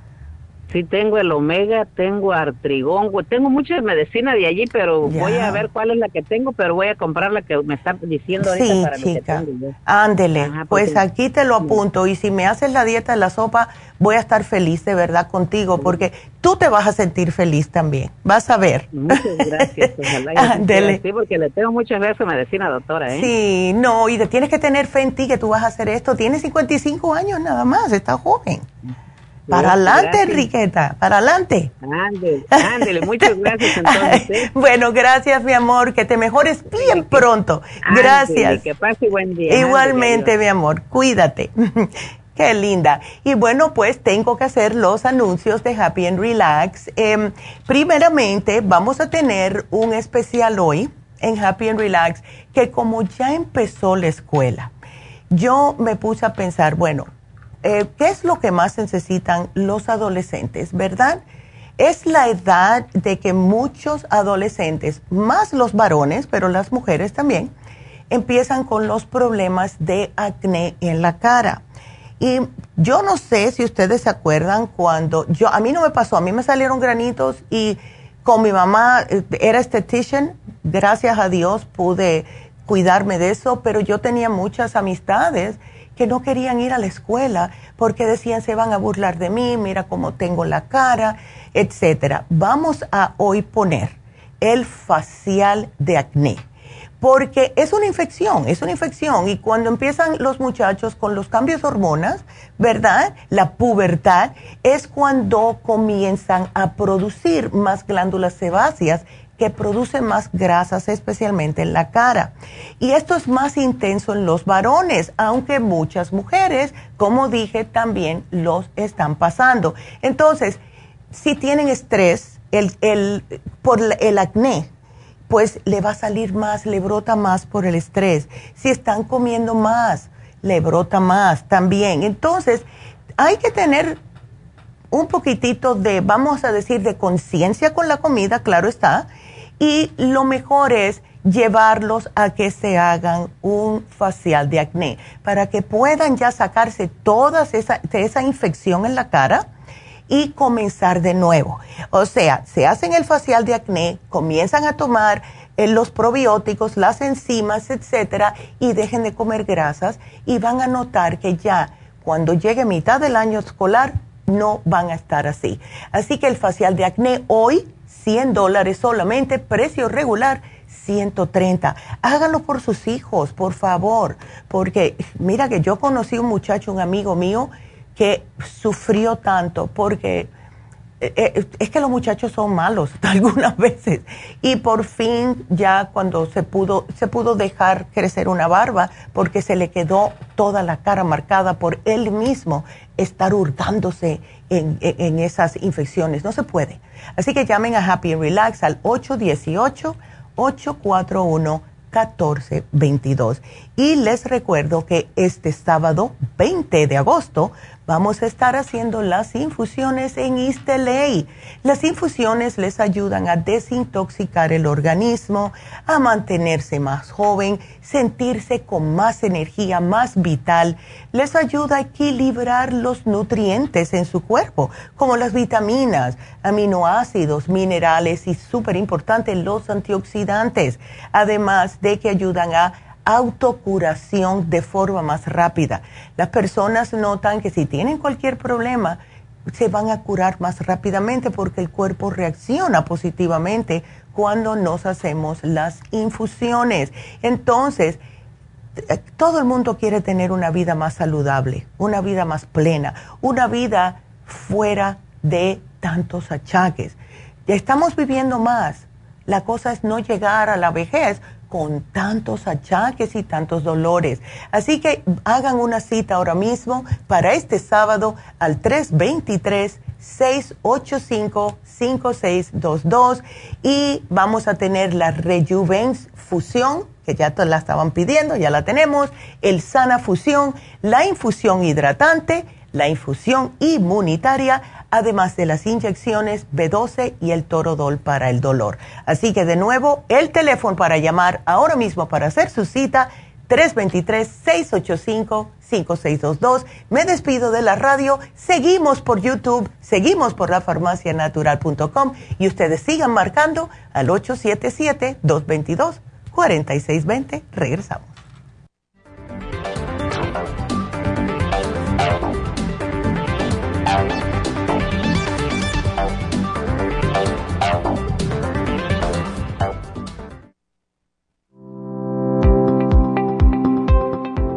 tengo el omega, tengo artrigón, tengo muchas medicinas de allí, pero voy a ver cuál es la que tengo, pero voy a comprar la que me está diciendo ahorita sí, para chica. Ándele, pues aquí te lo apunto y si me haces la dieta de la sopa, voy a estar feliz de verdad contigo porque tú te vas a sentir feliz también. Vas a ver. Muchas gracias. *laughs* Ándele. Sí, porque le tengo muchas veces medicina, doctora. ¿eh? Sí, no, y tienes que tener fe en ti que tú vas a hacer esto. Tienes 55 años nada más, estás joven. Para adelante, Enriqueta, para adelante. Ándele, muchas gracias entonces. ¿eh? *laughs* bueno, gracias, mi amor, que te mejores bien pronto. gracias. que pase buen día. Igualmente, mi amor, cuídate. *laughs* Qué linda. Y bueno, pues tengo que hacer los anuncios de Happy and Relax. Em, primeramente, vamos a tener un especial hoy en Happy and Relax, que como ya empezó la escuela, yo me puse a pensar, bueno, eh, ¿qué es lo que más necesitan los adolescentes, verdad? es la edad de que muchos adolescentes, más los varones, pero las mujeres también, empiezan con los problemas de acné en la cara. Y yo no sé si ustedes se acuerdan cuando yo, a mí no me pasó, a mí me salieron granitos y con mi mamá eh, era estetician, gracias a Dios pude cuidarme de eso, pero yo tenía muchas amistades que no querían ir a la escuela porque decían se van a burlar de mí, mira cómo tengo la cara, etcétera. Vamos a hoy poner el facial de acné porque es una infección, es una infección y cuando empiezan los muchachos con los cambios de hormonas, ¿verdad? La pubertad es cuando comienzan a producir más glándulas sebáceas que producen más grasas, especialmente en la cara. Y esto es más intenso en los varones, aunque muchas mujeres, como dije, también los están pasando. Entonces, si tienen estrés el, por el acné, pues le va a salir más, le brota más por el estrés. Si están comiendo más, le brota más también. Entonces, hay que tener un poquitito de, vamos a decir, de conciencia con la comida, claro está, y lo mejor es llevarlos a que se hagan un facial de acné para que puedan ya sacarse toda esa, esa infección en la cara y comenzar de nuevo. O sea, se hacen el facial de acné, comienzan a tomar eh, los probióticos, las enzimas, etcétera, y dejen de comer grasas y van a notar que ya cuando llegue mitad del año escolar no van a estar así. Así que el facial de acné hoy, 100 dólares solamente, precio regular. 130. Háganlo por sus hijos, por favor, porque mira que yo conocí un muchacho, un amigo mío, que sufrió tanto porque es que los muchachos son malos *laughs* algunas veces. Y por fin ya cuando se pudo se pudo dejar crecer una barba porque se le quedó toda la cara marcada por él mismo estar hurgándose en, en esas infecciones. No se puede. Así que llamen a Happy Relax al 818 841 1422 y les recuerdo que este sábado 20 de agosto vamos a estar haciendo las infusiones en Isteley. Las infusiones les ayudan a desintoxicar el organismo, a mantenerse más joven, sentirse con más energía, más vital. Les ayuda a equilibrar los nutrientes en su cuerpo, como las vitaminas, aminoácidos, minerales y súper importante los antioxidantes, además de que ayudan a autocuración de forma más rápida. Las personas notan que si tienen cualquier problema, se van a curar más rápidamente porque el cuerpo reacciona positivamente cuando nos hacemos las infusiones. Entonces, todo el mundo quiere tener una vida más saludable, una vida más plena, una vida fuera de tantos achaques. Estamos viviendo más. La cosa es no llegar a la vejez con tantos achaques y tantos dolores. Así que hagan una cita ahora mismo para este sábado al 323-685-5622 y vamos a tener la Rejuvens Fusión, que ya la estaban pidiendo, ya la tenemos, el Sana Fusión, la infusión hidratante, la infusión inmunitaria, además de las inyecciones B12 y el torodol para el dolor. Así que de nuevo, el teléfono para llamar ahora mismo para hacer su cita, 323-685-5622. Me despido de la radio. Seguimos por YouTube, seguimos por la farmacianatural.com y ustedes sigan marcando al 877-222-4620. Regresamos.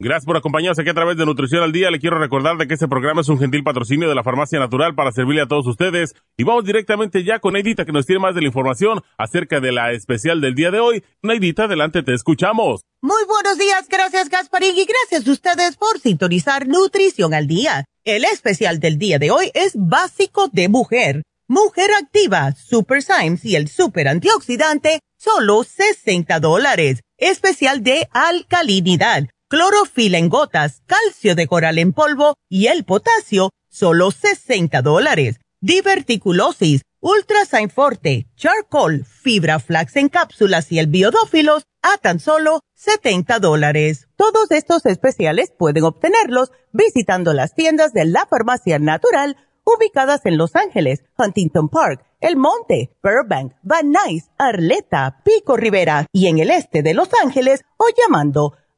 Gracias por acompañarnos aquí a través de Nutrición al Día. Le quiero recordar de que este programa es un gentil patrocinio de la Farmacia Natural para servirle a todos ustedes. Y vamos directamente ya con Neidita que nos tiene más de la información acerca de la especial del día de hoy. Neidita, adelante, te escuchamos. Muy buenos días, gracias Gasparín y gracias a ustedes por sintonizar Nutrición al Día. El especial del día de hoy es básico de mujer. Mujer activa, Super Symes y el Super Antioxidante, solo 60 dólares. Especial de alcalinidad clorofila en gotas, calcio de coral en polvo y el potasio, solo 60 dólares. Diverticulosis, Ultrasign Forte, Charcoal, Fibra Flax en cápsulas y el biodófilos a tan solo 70 dólares. Todos estos especiales pueden obtenerlos visitando las tiendas de la Farmacia Natural ubicadas en Los Ángeles, Huntington Park, El Monte, Burbank, Van Nuys, Arleta, Pico Rivera y en el este de Los Ángeles o llamando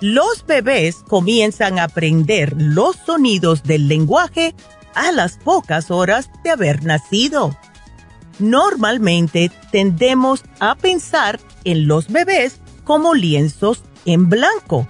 Los bebés comienzan a aprender los sonidos del lenguaje a las pocas horas de haber nacido. Normalmente tendemos a pensar en los bebés como lienzos en blanco,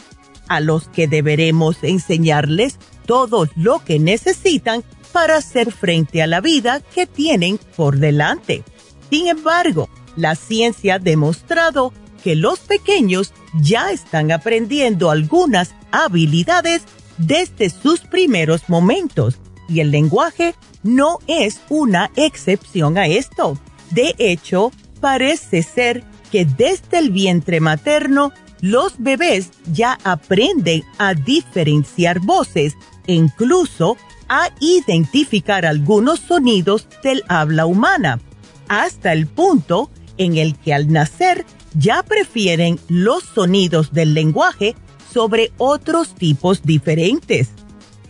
a los que deberemos enseñarles todo lo que necesitan para hacer frente a la vida que tienen por delante. Sin embargo, la ciencia ha demostrado que los pequeños ya están aprendiendo algunas habilidades desde sus primeros momentos y el lenguaje no es una excepción a esto. De hecho, parece ser que desde el vientre materno los bebés ya aprenden a diferenciar voces e incluso a identificar algunos sonidos del habla humana, hasta el punto en el que al nacer ya prefieren los sonidos del lenguaje sobre otros tipos diferentes.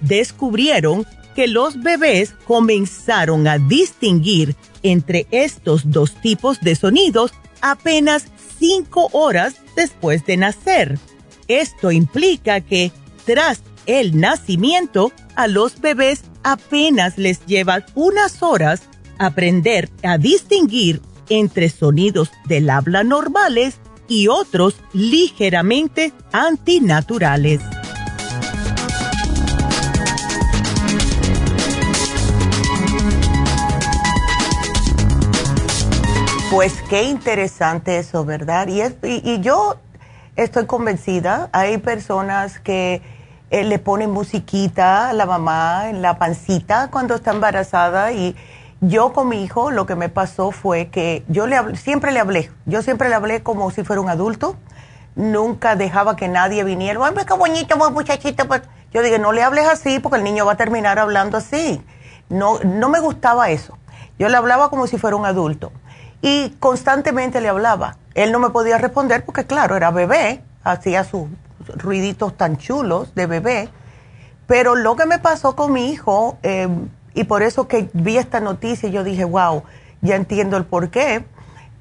Descubrieron que los bebés comenzaron a distinguir entre estos dos tipos de sonidos apenas cinco horas después de nacer. Esto implica que tras el nacimiento a los bebés apenas les lleva unas horas aprender a distinguir entre sonidos del habla normales y otros ligeramente antinaturales. Pues qué interesante eso, ¿verdad? Y, yo estoy convencida, hay personas que eh, le ponen musiquita a la mamá en la pancita cuando está embarazada y yo con mi hijo lo que me pasó fue que yo le siempre le hablé, yo siempre le hablé como si fuera un adulto, nunca dejaba que nadie viniera, ay, qué bonito, muchachito, pues". yo dije, no le hables así porque el niño va a terminar hablando así. No, no me gustaba eso. Yo le hablaba como si fuera un adulto y constantemente le hablaba. Él no me podía responder porque, claro, era bebé, hacía sus ruiditos tan chulos de bebé. Pero lo que me pasó con mi hijo, eh, y por eso que vi esta noticia y yo dije, wow, ya entiendo el por qué,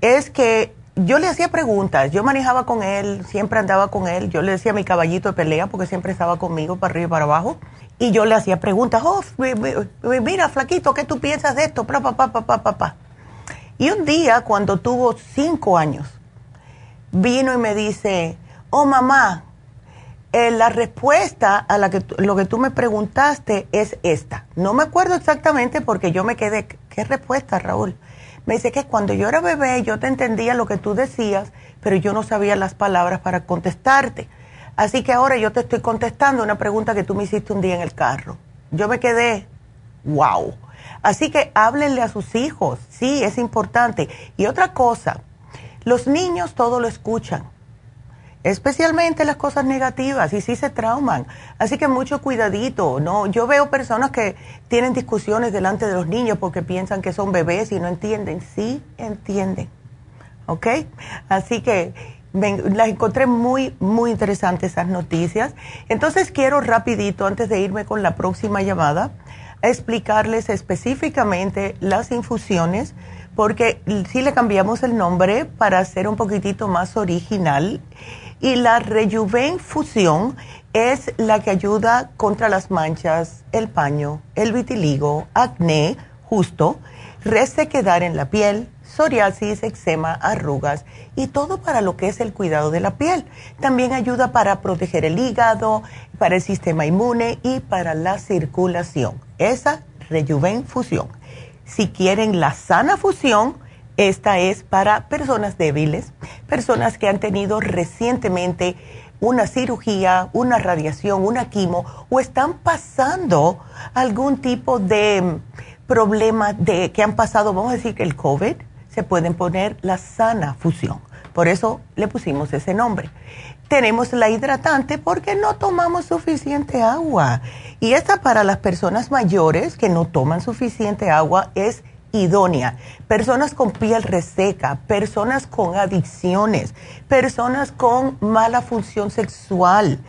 es que yo le hacía preguntas, yo manejaba con él, siempre andaba con él, yo le decía mi caballito de pelea porque siempre estaba conmigo para arriba y para abajo, y yo le hacía preguntas, oh, mira, flaquito, ¿qué tú piensas de esto? Pa, pa, pa, pa, pa, pa. Y un día, cuando tuvo cinco años, vino y me dice, oh mamá, eh, la respuesta a la que lo que tú me preguntaste es esta. No me acuerdo exactamente porque yo me quedé, ¿qué respuesta, Raúl? Me dice que cuando yo era bebé yo te entendía lo que tú decías, pero yo no sabía las palabras para contestarte. Así que ahora yo te estoy contestando una pregunta que tú me hiciste un día en el carro. Yo me quedé, wow. Así que háblenle a sus hijos, sí, es importante. Y otra cosa, los niños todo lo escuchan, especialmente las cosas negativas, y sí se trauman. Así que mucho cuidadito, ¿no? Yo veo personas que tienen discusiones delante de los niños porque piensan que son bebés y no entienden. Sí entienden, ¿ok? Así que las encontré muy, muy interesantes esas noticias. Entonces quiero rapidito, antes de irme con la próxima llamada, explicarles específicamente las infusiones, porque si le cambiamos el nombre para ser un poquitito más original. Y la Rejuven Fusión es la que ayuda contra las manchas, el paño, el vitiligo, acné, justo, resequedar en la piel, psoriasis, eczema, arrugas y todo para lo que es el cuidado de la piel. También ayuda para proteger el hígado, para el sistema inmune y para la circulación. Esa Rejuven Fusión. Si quieren la sana fusión, esta es para personas débiles, personas que han tenido recientemente una cirugía, una radiación, una quimo o están pasando algún tipo de problema de que han pasado, vamos a decir que el COVID, se pueden poner la sana fusión. Por eso le pusimos ese nombre. Tenemos la hidratante porque no tomamos suficiente agua. Y esta para las personas mayores que no toman suficiente agua es idónea. Personas con piel reseca, personas con adicciones, personas con mala función sexual,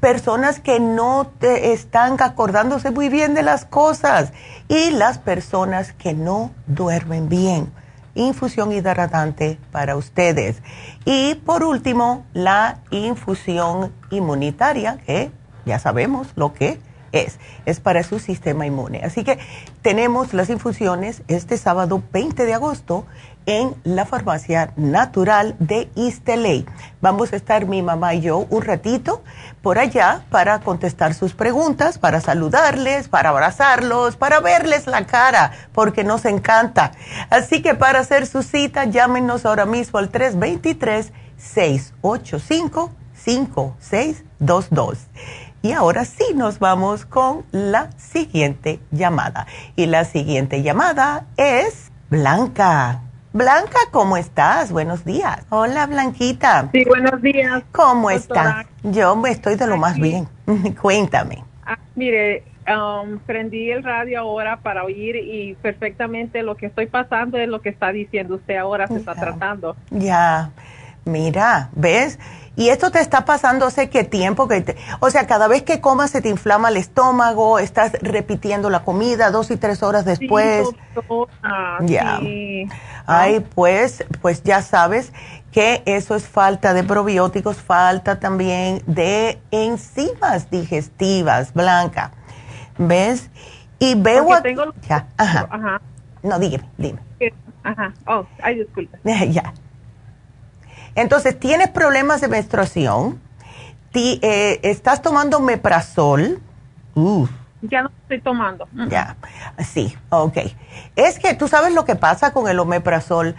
personas que no están acordándose muy bien de las cosas y las personas que no duermen bien infusión hidratante para ustedes. Y por último, la infusión inmunitaria, que ya sabemos lo que es, es para su sistema inmune. Así que tenemos las infusiones este sábado 20 de agosto en la farmacia natural de Isteley. Vamos a estar mi mamá y yo un ratito por allá para contestar sus preguntas, para saludarles, para abrazarlos, para verles la cara, porque nos encanta. Así que para hacer su cita, llámenos ahora mismo al 323-685-5622. Y ahora sí nos vamos con la siguiente llamada. Y la siguiente llamada es Blanca. Blanca, ¿cómo estás? Buenos días. Hola, Blanquita. Sí, buenos días. ¿Cómo estás? Yo me estoy de lo más bien. *laughs* Cuéntame. Ah, mire, um, prendí el radio ahora para oír y perfectamente lo que estoy pasando es lo que está diciendo usted ahora, se está tratando. Ya, mira, ¿ves? Y esto te está pasando hace qué tiempo que te, o sea, cada vez que comas se te inflama el estómago, estás repitiendo la comida dos y tres horas después. ya. Ay, pues, pues ya sabes que eso es falta de probióticos, falta también de enzimas digestivas, Blanca. ¿Ves? Y veo tengo... ya, ajá. ajá. No, dime, dime. Ajá. Oh, ay, disculpa. *laughs* ya. Entonces, ¿tienes problemas de menstruación? Eh, ¿Estás tomando meprazol? Ya no estoy tomando. Ya, sí, ok. Es que tú sabes lo que pasa con el omeprazol.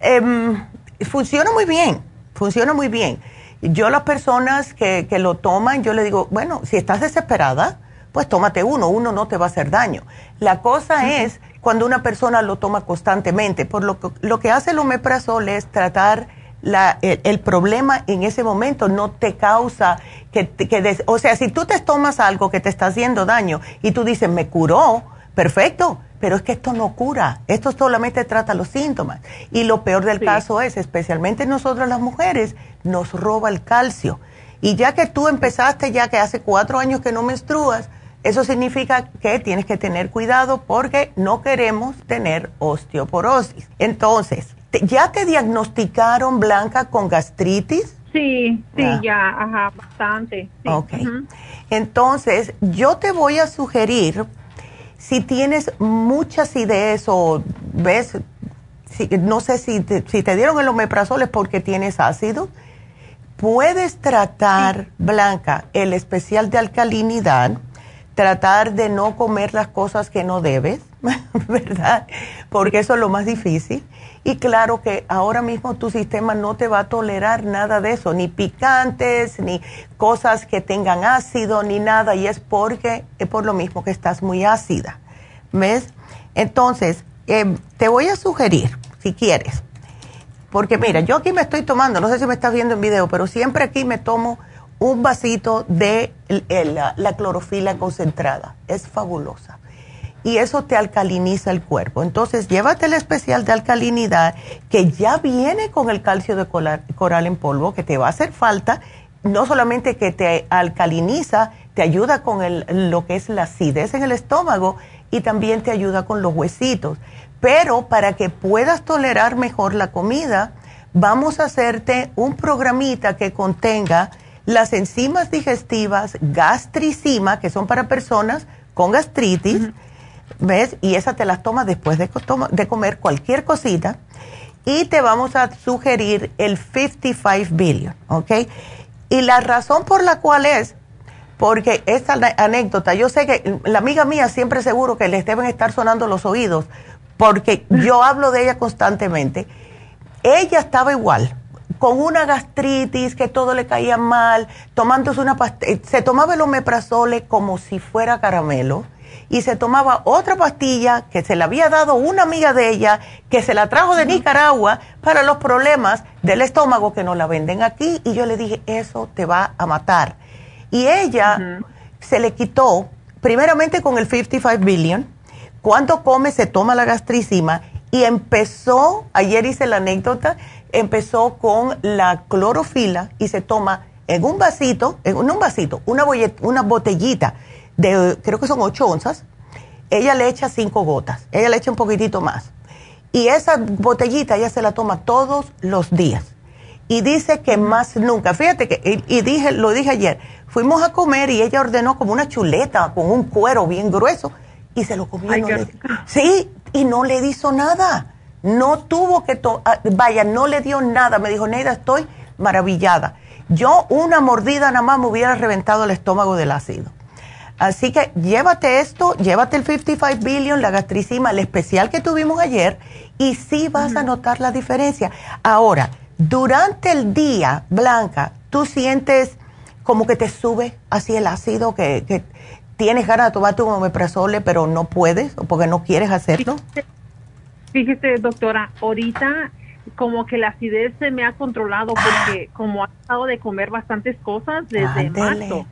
Em, funciona muy bien, funciona muy bien. Yo las personas que, que, lo toman, yo le digo, bueno, si estás desesperada, pues tómate uno, uno no te va a hacer daño. La cosa es cuando una persona lo toma constantemente, por lo que, lo que hace el omeprazol es tratar el, problema en ese momento no te causa que, que o sea, si tú te tomas algo que te está haciendo daño y tú dices, me curó, perfecto, pero es que esto no cura, esto solamente trata los síntomas. Y lo peor del caso es, especialmente nosotros las mujeres, nos roba el calcio. Y ya que tú empezaste, ya que hace cuatro años que no menstruas, eso significa que tienes que tener cuidado porque no queremos tener osteoporosis. Entonces, ¿Ya te diagnosticaron, Blanca, con gastritis? Sí, sí, ya, ajá, bastante. Ok. Entonces, yo te voy a sugerir, si tienes muchas ideas o ves si, no sé si te, si te dieron el omeprazol es porque tienes ácido. Puedes tratar, Blanca, el especial de alcalinidad, tratar de no comer las cosas que no debes, *laughs* ¿verdad? Porque eso es lo más difícil. Y claro que ahora mismo tu sistema no te va a tolerar nada de eso, ni picantes, ni cosas que tengan ácido, ni nada. Y es porque es por lo mismo que estás muy ácida. ¿Ves? Entonces, em, te voy a sugerir, si quieres, porque mira, yo aquí me estoy tomando, no sé si me estás viendo en video, pero siempre aquí me tomo un vasito de la, clorofila concentrada. Es fabulosa. Y eso te alcaliniza el cuerpo. Entonces, llévate el especial de alcalinidad que ya viene con el calcio de coral en polvo, que te va a hacer falta. No solamente que te alcaliniza, te ayuda con lo que es la acidez en el estómago y también te ayuda con los huesitos. Pero para que puedas tolerar mejor la comida, vamos a hacerte un programita que contenga las enzimas digestivas, gastricima, que son para personas con gastritis, ¿ves? Y esa te las tomas después de, de, comer cualquier cosita. Y te vamos a sugerir el 55 billion, ¿ok? Y la razón por la cual es, porque esta anécdota, yo sé que la amiga mía siempre seguro que les deben estar sonando los oídos, porque yo *laughs* hablo de ella constantemente. Ella estaba igual con una gastritis, que todo le caía mal, tomándose una pastilla, se tomaba el omeprazole como si fuera caramelo y se tomaba otra pastilla que se le había dado una amiga de ella, que se la trajo de Nicaragua para los problemas del estómago que no la venden aquí. Y yo le dije, eso te va a matar. Y ella se le quitó, primeramente con el 55 billion, cuando come se toma la gastricima y empezó, ayer hice la anécdota, empezó con la clorofila y se toma en un vasito, en un vasito, una, una botellita de, creo que son 8 onzas, ella le echa 5 gotas, ella le echa un poquitito más. Y esa botellita ella se la toma todos los días. Y dice que más nunca, fíjate que, y, dije, lo dije ayer, fuimos a comer y ella ordenó como una chuleta con un cuero bien grueso y se lo comió. sí, y no le hizo nada. No tuvo que, ah, vaya, no le dio nada. Me dijo, Neida, estoy maravillada. Yo una mordida nada más me hubiera reventado el estómago del ácido. Así que llévate esto, llévate el 55 billion, la gastricima, el especial que tuvimos ayer, y sí vas a notar la diferencia. Ahora, durante el día, Blanca, tú sientes como que te sube así el ácido, que, que tienes ganas de tomar tu omeprazole, pero no puedes, porque no quieres hacerlo. Fíjese, doctora, ahorita como que la acidez se me ha controlado porque como ha estado de comer bastantes cosas desde marzo.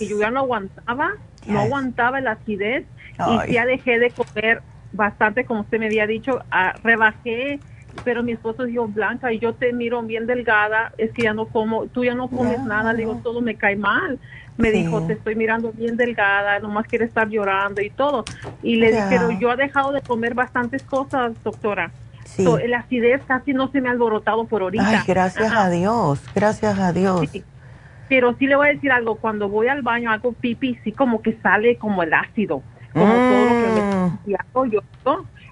Y yo ya no aguantaba, no aguantaba la acidez y ya dejé de comer bastante, como usted me había dicho, ah, rebajé, pero mi esposo dijo, Blanca, y yo te miro bien delgada, es que ya no como, tú ya no comes nada, le digo, todo me cae mal me dijo, te estoy mirando bien delgada, nomás quiere estar llorando y todo. Y le dije, pero yo he dejado de comer bastantes cosas, doctora. Sí. la acidez casi no se me ha alborotado por ahorita. Ay, gracias a Dios, gracias a Dios. Pero sí le voy a decir algo, cuando voy al baño hago pipi, sí como que sale como el ácido, como todo lo que me hago yo.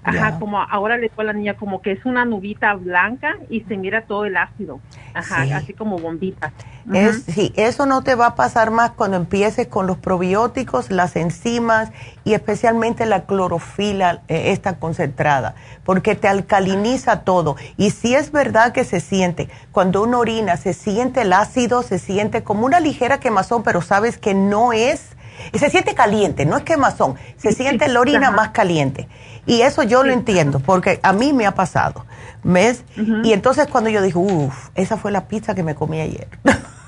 Ajá, como ahora le digo a la niña, como que es una nubita blanca y se mira todo el ácido. Ajá, así como bombita. es, sí, eso no te va a pasar más cuando empieces con los probióticos, las enzimas y especialmente la clorofila, eh, esta concentrada, porque te alcaliniza todo. Y si es verdad que se siente, cuando uno orina, se siente el ácido, se siente como una ligera quemazón, pero sabes que no es, se siente caliente, no es quemazón, se siente la orina más caliente. Y eso yo lo entiendo, porque a mí me ha pasado. ¿Ves? Y entonces cuando yo digo, uff, esa fue la pizza que me comí ayer. *laughs*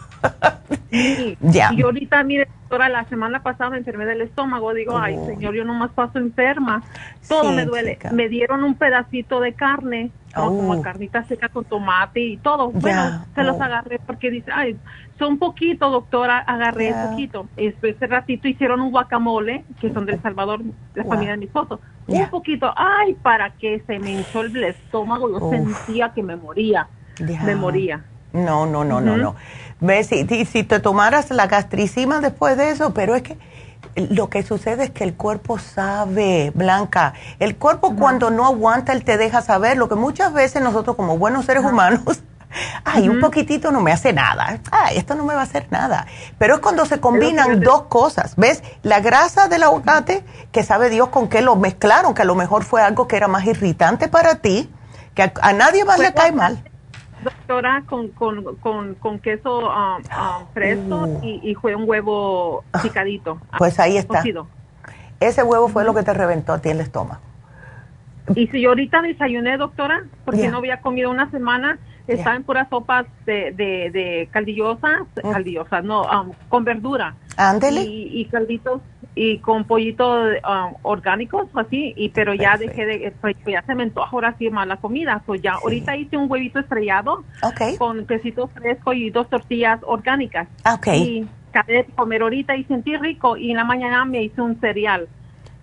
*laughs* ya. Y ahorita, mire, doctora, la semana pasada me enfermé del estómago. Digo, ay, oh. señor, yo nomás paso enferma. Todo me duele. Me dieron un pedacito de carne, como oh. carnita seca con tomate y todo. Bueno, se los oh. agarré porque dice, ay, son poquito, doctora, agarré poquito. Después, ese ratito hicieron un guacamole, que son del Salvador, la familia de mi esposo. Un poquito, ay, para que se me hinchó el estómago, yo sentía que me moría, me moría. No, no, no, no, no. Ves, si, si te tomaras la gastricima después de eso, pero es que lo que sucede es que el cuerpo sabe, Blanca. El cuerpo cuando no aguanta, él te deja saber. Lo que muchas veces nosotros como buenos seres humanos, *laughs* ay, un poquitito no me hace nada, ay, esto no me va a hacer nada. Pero es cuando se combinan dos cosas, ¿ves? La grasa del aguacate, que sabe Dios con qué lo mezclaron, que a lo mejor fue algo que era más irritante para ti, que a, nadie más le cae mal doctora con, con, con, con queso um, um, fresco uh. y, fue un huevo picadito. Pues ahí está. Ese huevo fue lo que te reventó a ti el estómago. Y si yo ahorita desayuné, doctora, porque no había comido una semana, estaba en puras sopas de, de, de caldillosas, mm. caldillosas, no, um, con verdura. Ándele. Y, y calditos y con pollitos um, orgánicos así y pero ya dejé de pues, ya se me antoja ahora sí más la comida. So ya ahorita hice un huevito estrellado con quesito fresco y dos tortillas orgánicas. Okay. y acabé de comer ahorita y sentí rico y en la mañana me hice un cereal.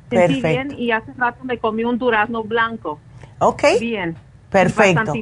Sentí bien y hace rato me comí un durazno blanco. Ok. Bien. Perfecto.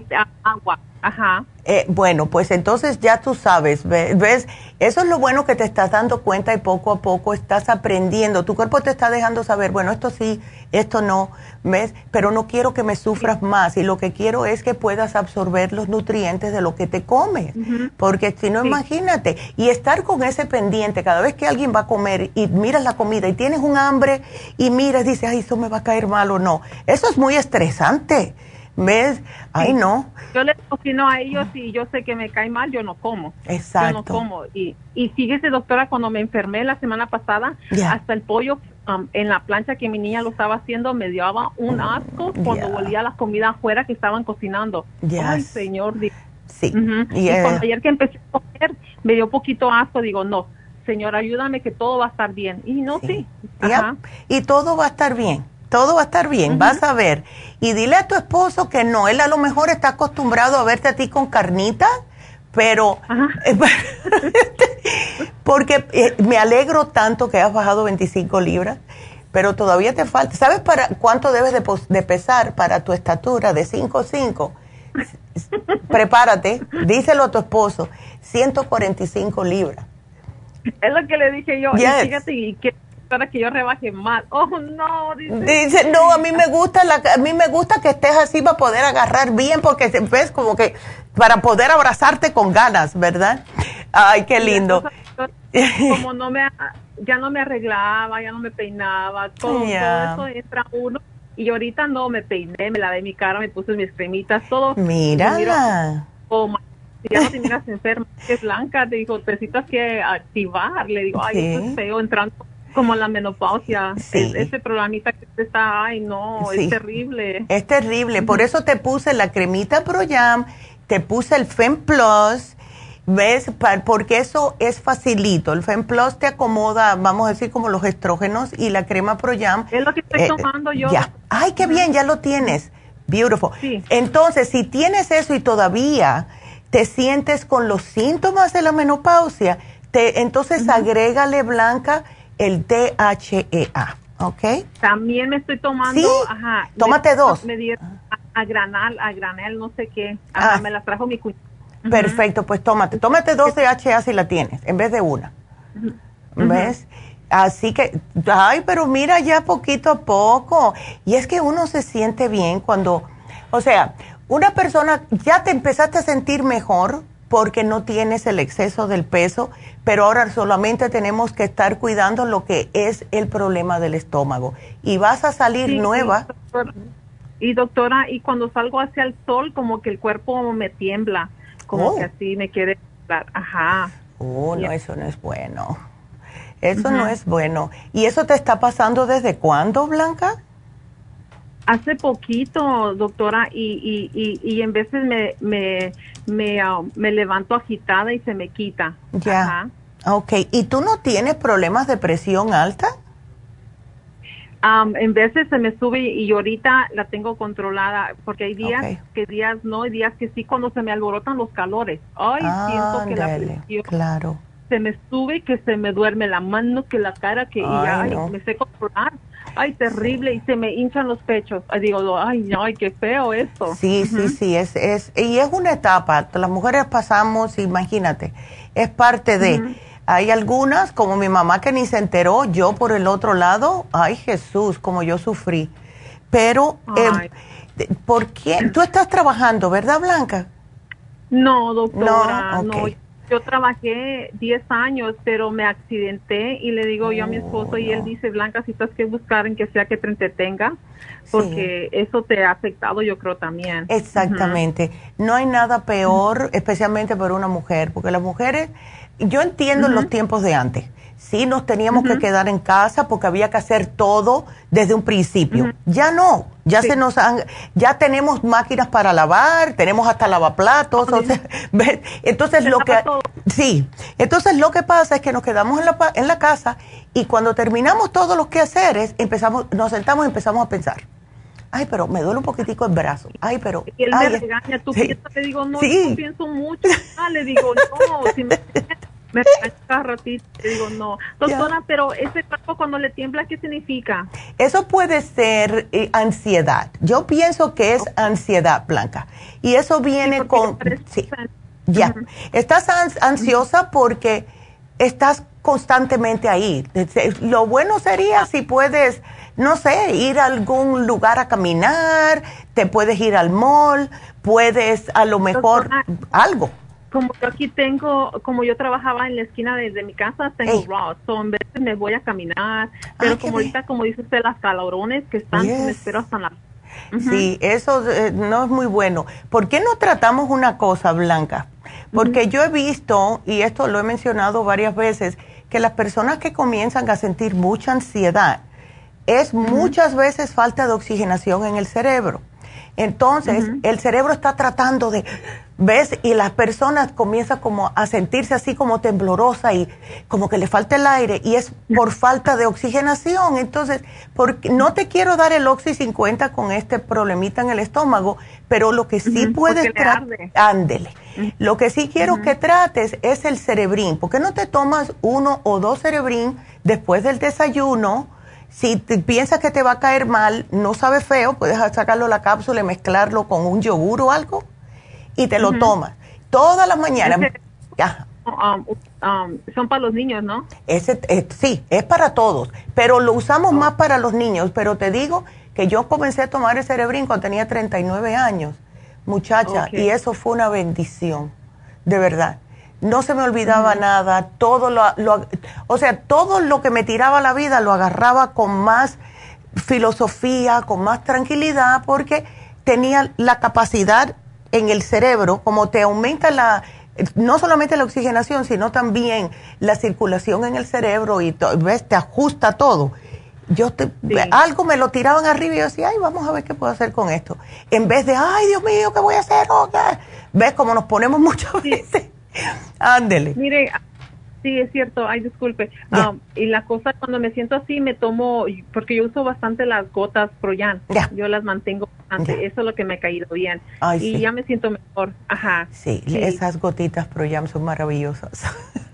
Agua ajá eh, bueno, pues entonces ya tú sabes, ¿ves? Eso es lo bueno que te estás dando cuenta y poco a poco estás aprendiendo. Tu cuerpo te está dejando saber, bueno, esto sí, esto no, ¿ves? Pero no quiero que me sufras más y lo que quiero es que puedas absorber los nutrientes de lo que te comes. Porque si no, imagínate, y estar con ese pendiente cada vez que alguien va a comer y miras la comida y tienes un hambre y miras, dices, ay, eso me va a caer mal o no. Eso es muy estresante. ¿Ves? Ay, no. Yo les cocino a ellos y yo sé que me cae mal, yo no como. Exacto. Yo no como. Y, y fíjese, doctora, cuando me enfermé la semana pasada, hasta el pollo um, en la plancha que mi niña lo estaba haciendo me dio un asco cuando volía la comida afuera que estaban cocinando. Ay, señor. Sí. Y cuando ayer que empecé a comer, me dio poquito asco. Digo, no, señor, ayúdame que todo va a estar bien. Y no, sí. Y todo va a estar bien todo va a estar bien, vas a ver. Y dile a tu esposo que no, él a lo mejor está acostumbrado a verte a ti con carnita, pero *laughs* porque eh, me alegro tanto que has bajado 25 libras, pero todavía te falta. ¿Sabes para cuánto debes de, pesar para tu estatura de 5'5"? *laughs* Prepárate, díselo a tu esposo, 145 libras. Es lo que le dije yo. Y fíjate, y que para que yo rebaje más. Oh, no, dice. no, a mí me gusta la, a mí me gusta que estés así para poder agarrar bien porque ves como que para poder abrazarte con ganas, ¿verdad? Ay, qué lindo. Como no me ya no me arreglaba, ya no me peinaba, todo, eso entra uno y ahorita no me peiné, me lavé mi cara, me puse mis cremitas, todo. Mira. oh, ya no te miras enferma, es blanca, te dijo, necesitas que activar, le digo, ay, eso es feo entrando como la menopausia, ese programita que está, ay no, es terrible. Es terrible, por eso te puse la cremita ProYam, te puse el Fem Plus, ¿ves? Porque eso es facilito, el Fem Plus te acomoda, vamos a decir, como los estrógenos y la crema ProYam. Es lo que estoy eh, tomando yo. Ya. Ay, qué bien, ya lo tienes. Beautiful. Entonces, si tienes eso y todavía te sientes con los síntomas de la menopausia, te, entonces agrégale, Blanca, el DHEA, ¿ok? También me estoy tomando, ¿Sí? ajá. Tómate dos. Me dieron a, granal, a granel, no sé qué. Ajá, ah. me las trajo mi cuñado. Perfecto, pues tómate, tómate dos DHEA si la tienes, en vez de una. ¿Ves? Así que, ay, pero mira ya poquito a poco. Y es que uno se siente bien cuando, o sea, una persona, ya te empezaste a sentir mejor porque no tienes el exceso del peso, pero ahora solamente tenemos que estar cuidando lo que es el problema del estómago. Y vas a salir nueva. Y doctora, y cuando salgo hacia el sol, como que el cuerpo me tiembla, como que oh. así me quiere... Ajá. Oh, no, eso no es bueno. Eso no es bueno. ¿Y eso te está pasando desde cuándo, Blanca? Hace poquito, doctora, y, y, y, en veces me, me, me, um, me, levanto agitada y se me quita. Ya. Ok. ¿Y tú no tienes problemas de presión alta? Um, en veces se me sube y ahorita la tengo controlada porque hay días que días no, hay días que sí cuando se me alborotan los calores. Ay, siento que la presión claro. se me sube, que se me duerme la mano, que la cara, que ya me sé controlar ay, terrible, y se me hinchan los pechos. Ay, digo, ay, no, ay, qué feo esto. Sí, sí, sí, es, es, y es una etapa, las mujeres pasamos, imagínate, es parte de, Hay algunas, como mi mamá que ni se enteró, yo por el otro lado, ay Jesús, como yo sufrí. Pero, eh, ¿por qué? Tú estás trabajando, ¿verdad, Blanca? No, doctora, no. Yo trabajé 10 años, pero me accidenté y le digo yo a mi esposo y él dice, Blanca, si estás que buscar en que sea que te entretenga, porque eso te ha afectado yo creo también. Exactamente. No hay nada peor, especialmente para una mujer, porque las mujeres, yo entiendo los tiempos de antes Sí, nos teníamos que quedar en casa porque había que hacer todo desde un principio. Ya no, ya se nos han, ya tenemos máquinas para lavar, tenemos hasta lavaplatos. entonces *laughs* lo que, sí, entonces lo que pasa es que nos quedamos en la, en la casa y cuando terminamos todos los quehaceres, empezamos, nos sentamos y empezamos a pensar. Ay, pero me duele un poquitico el brazo. Ay, pero. Y él me regaña, tú piensas, le digo, no, yo pienso mucho. Ah, le digo, no, si me *laughs* me cada ratito, digo, no. Doctora, pero ese cuerpo cuando le tiembla, ¿qué significa? Eso puede ser eh, ansiedad. Yo pienso que es ansiedad, Blanca. Y eso viene con... Sí, ya. Estás ansiosa porque estás constantemente ahí. Lo bueno sería si puedes, no sé, ir a algún lugar a caminar, te puedes ir al mall, puedes a lo mejor algo como yo aquí tengo, como yo trabajaba en la esquina de, mi casa, tengo Ross, so en veces me voy a caminar, pero como ahorita, como dice usted, las calorones que están, me espero hasta la... Sí, eso eh, no es muy bueno. ¿Por qué no tratamos una cosa, Blanca? Porque yo he visto, y esto lo he mencionado varias veces, que las personas que comienzan a sentir mucha ansiedad es muchas veces falta de oxigenación en el cerebro. Entonces, el cerebro está tratando de, ¿ves? Y las personas comienzan como a sentirse así como temblorosa y como que le falta el aire y es por falta de oxigenación. Entonces, porque, no te quiero dar el Oxy 50 con este problemita en el estómago, pero lo que sí puedes tratar, ándele. Lo que sí quiero que trates es el cerebrín. ¿Por qué no te tomas uno o dos cerebrín después del desayuno? Si piensas que te va a caer mal, no sabe feo, puedes sacarlo la cápsula y mezclarlo con un yogur o algo y te lo tomas. Todas las mañanas. Um, um, son para los niños, ¿no? Ese, eh, sí, es para todos, pero lo usamos más para los niños. Pero te digo que yo comencé a tomar el cerebrín cuando tenía 39 años, muchacha, y eso fue una bendición, de verdad no se me olvidaba nada, todo lo, o sea, todo lo que me tiraba la vida lo agarraba con más filosofía, con más tranquilidad, porque tenía la capacidad en el cerebro, como te aumenta la, no solamente la oxigenación, sino también la circulación en el cerebro y ves, te ajusta todo. Yo te, algo me lo tiraban arriba y yo decía, ay, vamos a ver qué puedo hacer con esto. En vez de, ay, Dios mío, ¿qué voy a hacer? ¿Ves cómo nos ponemos *laughs* muchas veces? Ándele. Mire, sí, es cierto, ay, disculpe. *laughs* Um, y la cosa, cuando me siento así, me tomo, porque yo uso bastante las gotas Proyan. Yo las mantengo bastante. Eso es lo que me ha caído bien. y ya me siento mejor. Ajá. Sí, esas gotitas Proyan son maravillosas.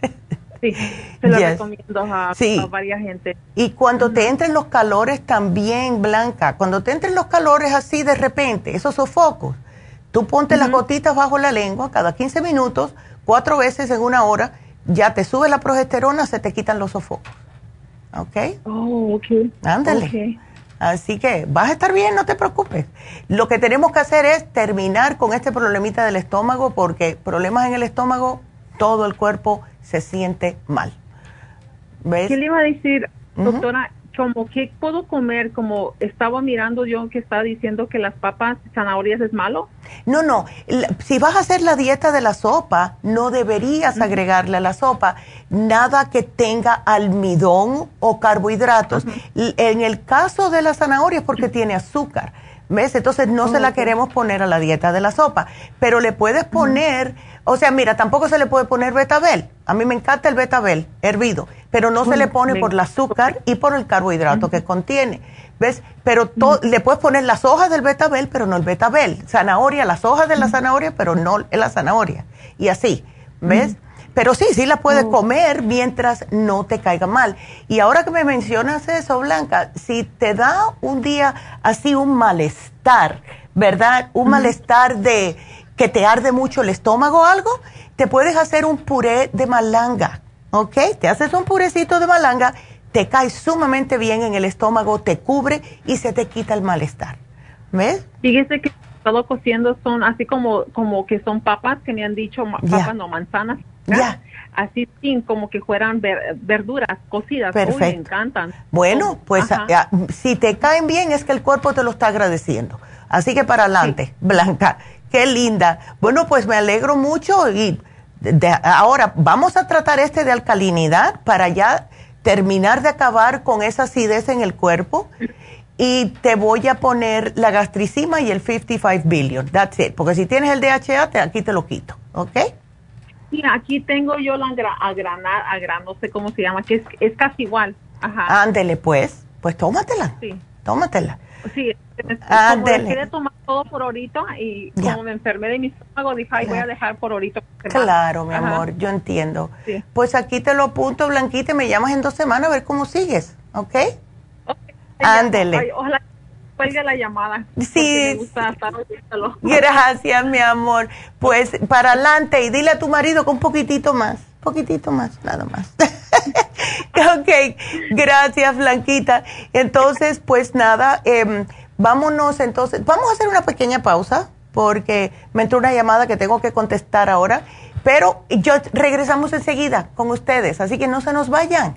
*laughs* Sí, se las recomiendo a, varias gente. Y cuando te entren los calores también, Blanca, cuando te entren los calores así de repente, esos sofocos, tú ponte las gotitas bajo la lengua cada 15 minutos cuatro veces en una hora, ya te sube la progesterona, se te quitan los sofocos. ¿Ok? Oh, ok. Ándale. Así que vas a estar bien, no te preocupes. Lo que tenemos que hacer es terminar con este problemita del estómago, porque problemas en el estómago, todo el cuerpo se siente mal. ¿Ves? ¿Qué le iba a decir, doctora? Como qué puedo comer, como estaba mirando yo que estaba diciendo que las papas zanahorias es malo. No, no, si vas a hacer la dieta de la sopa, no deberías agregarle a la sopa nada que tenga almidón o carbohidratos. En el caso de la zanahoria es porque tiene azúcar. ¿Ves? Entonces no se la queremos poner a la dieta de la sopa, pero le puedes poner, o sea, mira, tampoco se le puede poner betabel. A mí me encanta el betabel hervido, pero no se le pone por el azúcar y por el carbohidrato que contiene. ¿Ves? Pero le puedes poner las hojas del betabel, pero no el betabel. Zanahoria, las hojas de la zanahoria, pero no la zanahoria. Y así, ¿ves? Pero sí, sí la puedes oh. comer mientras no te caiga mal. Y ahora que me mencionas eso, Blanca, si te da un día así un malestar, ¿verdad? Un malestar de que te arde mucho el estómago o algo, te puedes hacer un puré de malanga, ¿ok? Te haces un purecito de malanga, te cae sumamente bien en el estómago, te cubre y se te quita el malestar. ¿Ves? Fíjese que todo cociendo son así como como que son papas que me han dicho papas no manzanas. Ya. Así sin como que fueran verduras cocidas. Perfecto. me encantan. Bueno, pues si te caen bien es que el cuerpo te lo está agradeciendo. Así que para adelante, Blanca. Qué linda. Bueno, pues me alegro mucho y ahora vamos a tratar este de alcalinidad para ya terminar de acabar con esa acidez en el cuerpo y te voy a poner la gastricima y el 55 billion. That's it. Porque si tienes el DHA, te, aquí te lo quito. ¿Ok? Sí, aquí tengo yo la agranar, agran, no sé cómo se llama, que es, casi igual. Ajá. Ándele, pues. Pues tómatela. Sí. Tómatela. Sí, dejé de tomar todo por ahorita y como me enfermé de mi estómago, dije, ay, voy a dejar por ahorita. Claro, mi amor, yo entiendo. Pues aquí te lo apunto, Blanquita, y me llamas en dos semanas a ver cómo sigues, ¿ok? Ándele. Ojalá cuelgue la llamada. Sí. *laughs* *laughs* Gracias, mi amor. Pues para adelante y dile a tu marido con un poquitito más, poquitito más, nada más. *laughs* ok, gracias, Blanquita. Entonces, pues nada, eh, vámonos entonces, vamos a hacer una pequeña pausa porque me entró una llamada que tengo que contestar ahora, pero yo regresamos enseguida con ustedes, así que no se nos vayan.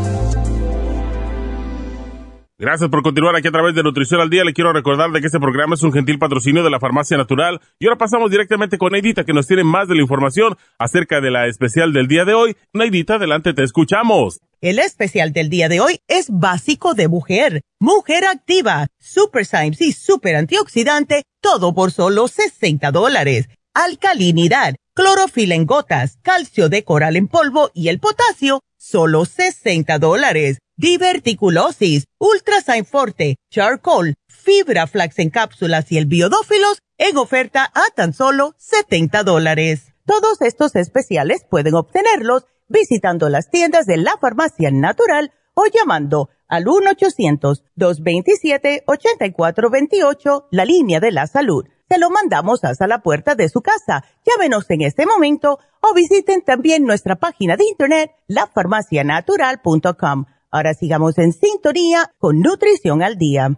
Gracias por continuar aquí a través de Nutrición al Día. Le quiero recordar de que este programa es un gentil patrocinio de la Farmacia Natural. Y ahora pasamos directamente con Neidita, que nos tiene más de la información acerca de la especial del día de hoy. Neidita, adelante, te escuchamos. El especial del día de hoy es básico de mujer. Mujer activa, Super Symes y Super Antioxidante, todo por solo 60 dólares. Alcalinidad, clorofila en gotas, calcio de coral en polvo y el potasio, solo 60 dólares diverticulosis, Ultrasign Forte, Charcoal, Fibra Flax en cápsulas y el biodófilos en oferta a tan solo 70 dólares. Todos estos especiales pueden obtenerlos visitando las tiendas de la farmacia natural o llamando al 1-800-227-8428, la línea de la salud. Se lo mandamos hasta la puerta de su casa. Llámenos en este momento o visiten también nuestra página de internet, lafarmacianatural.com Ahora sigamos en sintonía con Nutrición al Día.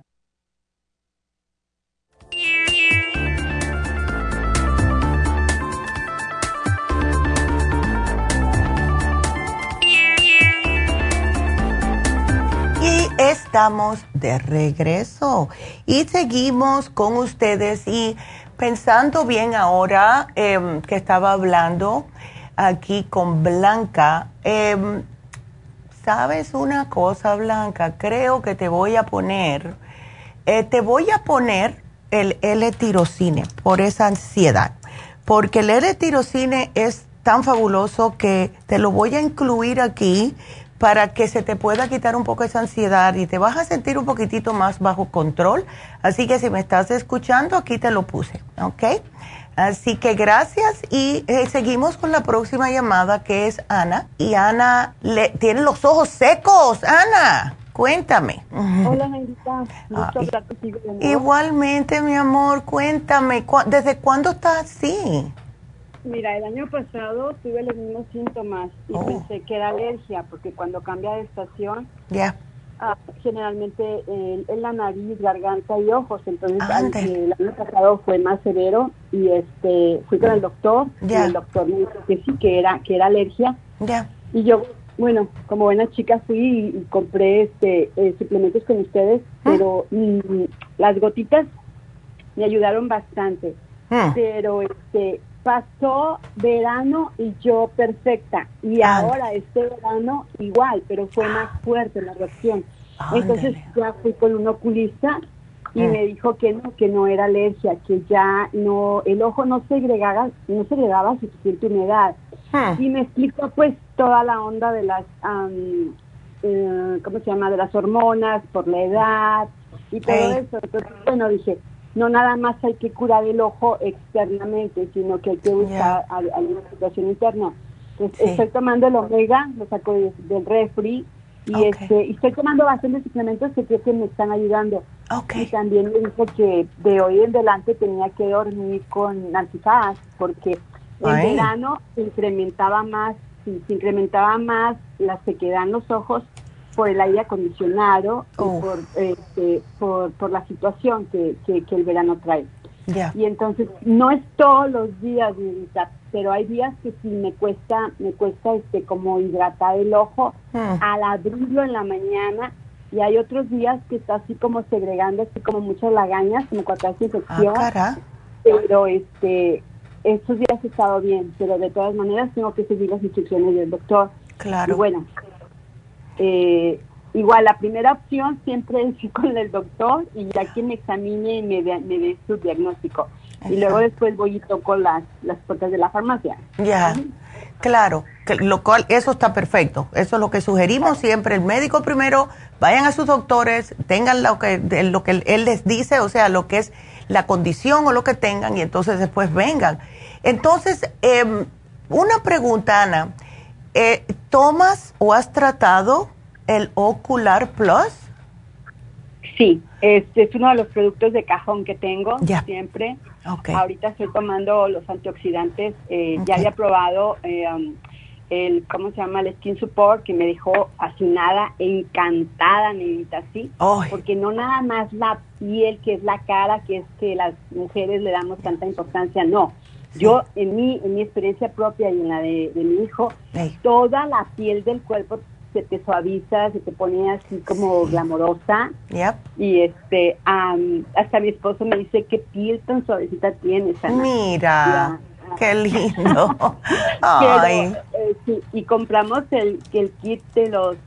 Y estamos de regreso y seguimos con ustedes y pensando bien ahora em, que estaba hablando aquí con Blanca, eh, ¿Sabes una cosa, Blanca? Creo que te voy a poner, eh, te voy a poner el L-tirocine por esa ansiedad, porque el L-tirocine es tan fabuloso que te lo voy a incluir aquí para que se te pueda quitar un poco esa ansiedad y te vas a sentir un poquitito más bajo control. Así que si me estás escuchando, aquí te lo puse, ¿ok? Así que gracias y eh, seguimos con la próxima llamada que es Ana. Y Ana le, tiene los ojos secos. Ana, cuéntame. Hola, Neidita. *laughs* Igualmente, mi amor, cuéntame, ¿desde cuándo estás así? Mira, el año pasado tuve los mismos síntomas y oh. pensé que era alergia, porque cuando cambia de estación, ya Ah, generalmente en, la nariz, garganta y ojos. Entonces, el año pasado fue más severo y este fui con el doctor y el doctor me dijo que sí, que era, que era alergia. Y yo bueno, como buena chica fui y, compré este eh, suplementos con ustedes, ah. pero mm, las gotitas me ayudaron bastante. Ah. Pero este pasó verano y yo perfecta. Y ahora este verano igual, pero fue más fuerte la reacción. Entonces ya fui con un oculista y mm. me dijo que no, que no era alergia, que ya no, el ojo no segregaba, no segregaba suficiente humedad. Ah. Y me explicó pues toda la onda de las, eh, ¿cómo se llama? De las hormonas por la edad y todo eso. Entonces, bueno, dije, no nada más hay que curar el ojo externamente, sino que hay que buscar alguna situación interna. Entonces, estoy tomando el omega, lo saco del refri, y este y estoy tomando bastantes suplementos que creo que me están ayudando. Y también me dijo que de hoy en adelante tenía que dormir con antifaz porque en verano se incrementaba más, se incrementaba más la sequedad en los ojos por el aire acondicionado y por, este, por, por la situación que, que, el verano trae. Y entonces no es todos los días, pero hay días que sí me cuesta, me cuesta este como hidratar el ojo al abrirlo en la mañana y hay otros días que está así como segregando así como muchas lagañas, como cuando hace infección. Ah, pero este estos días he estado bien, pero de todas maneras tengo que seguir las instrucciones del doctor. Claro. Y bueno, eh, igual la primera opción siempre es ir con el doctor y ya que me examine y me dé su diagnóstico. Y luego después voy y toco las, las puertas de la farmacia. Ya, claro, lo cual, eso está perfecto. Eso es lo que sugerimos siempre. El médico primero, vayan a sus doctores, tengan lo que, lo que él les dice, o sea, lo que es la condición o lo que tengan, y entonces después vengan. Entonces, em, una pregunta, Ana. Eh, ¿Tomas o has tratado el Ocular Plus? Sí, este es uno de los productos de cajón que tengo siempre. Ahorita estoy tomando los antioxidantes. Eh, Ya había probado eh, um, el, ¿cómo se llama? El Skin Support, que me dejó fascinada, encantada, Nevita, sí. Porque no nada más la piel, que es la cara, que es que las mujeres le damos tanta importancia, no yo, en mi, en mi experiencia propia y en la de, mi hijo, toda la piel del cuerpo se te suaviza, se te pone así como glamorosa. Y este, hasta mi esposo me dice, ¿qué piel tan suavecita tienes, Mira. *laughs* Qué lindo. *laughs* Eh, y compramos el, el kit de los,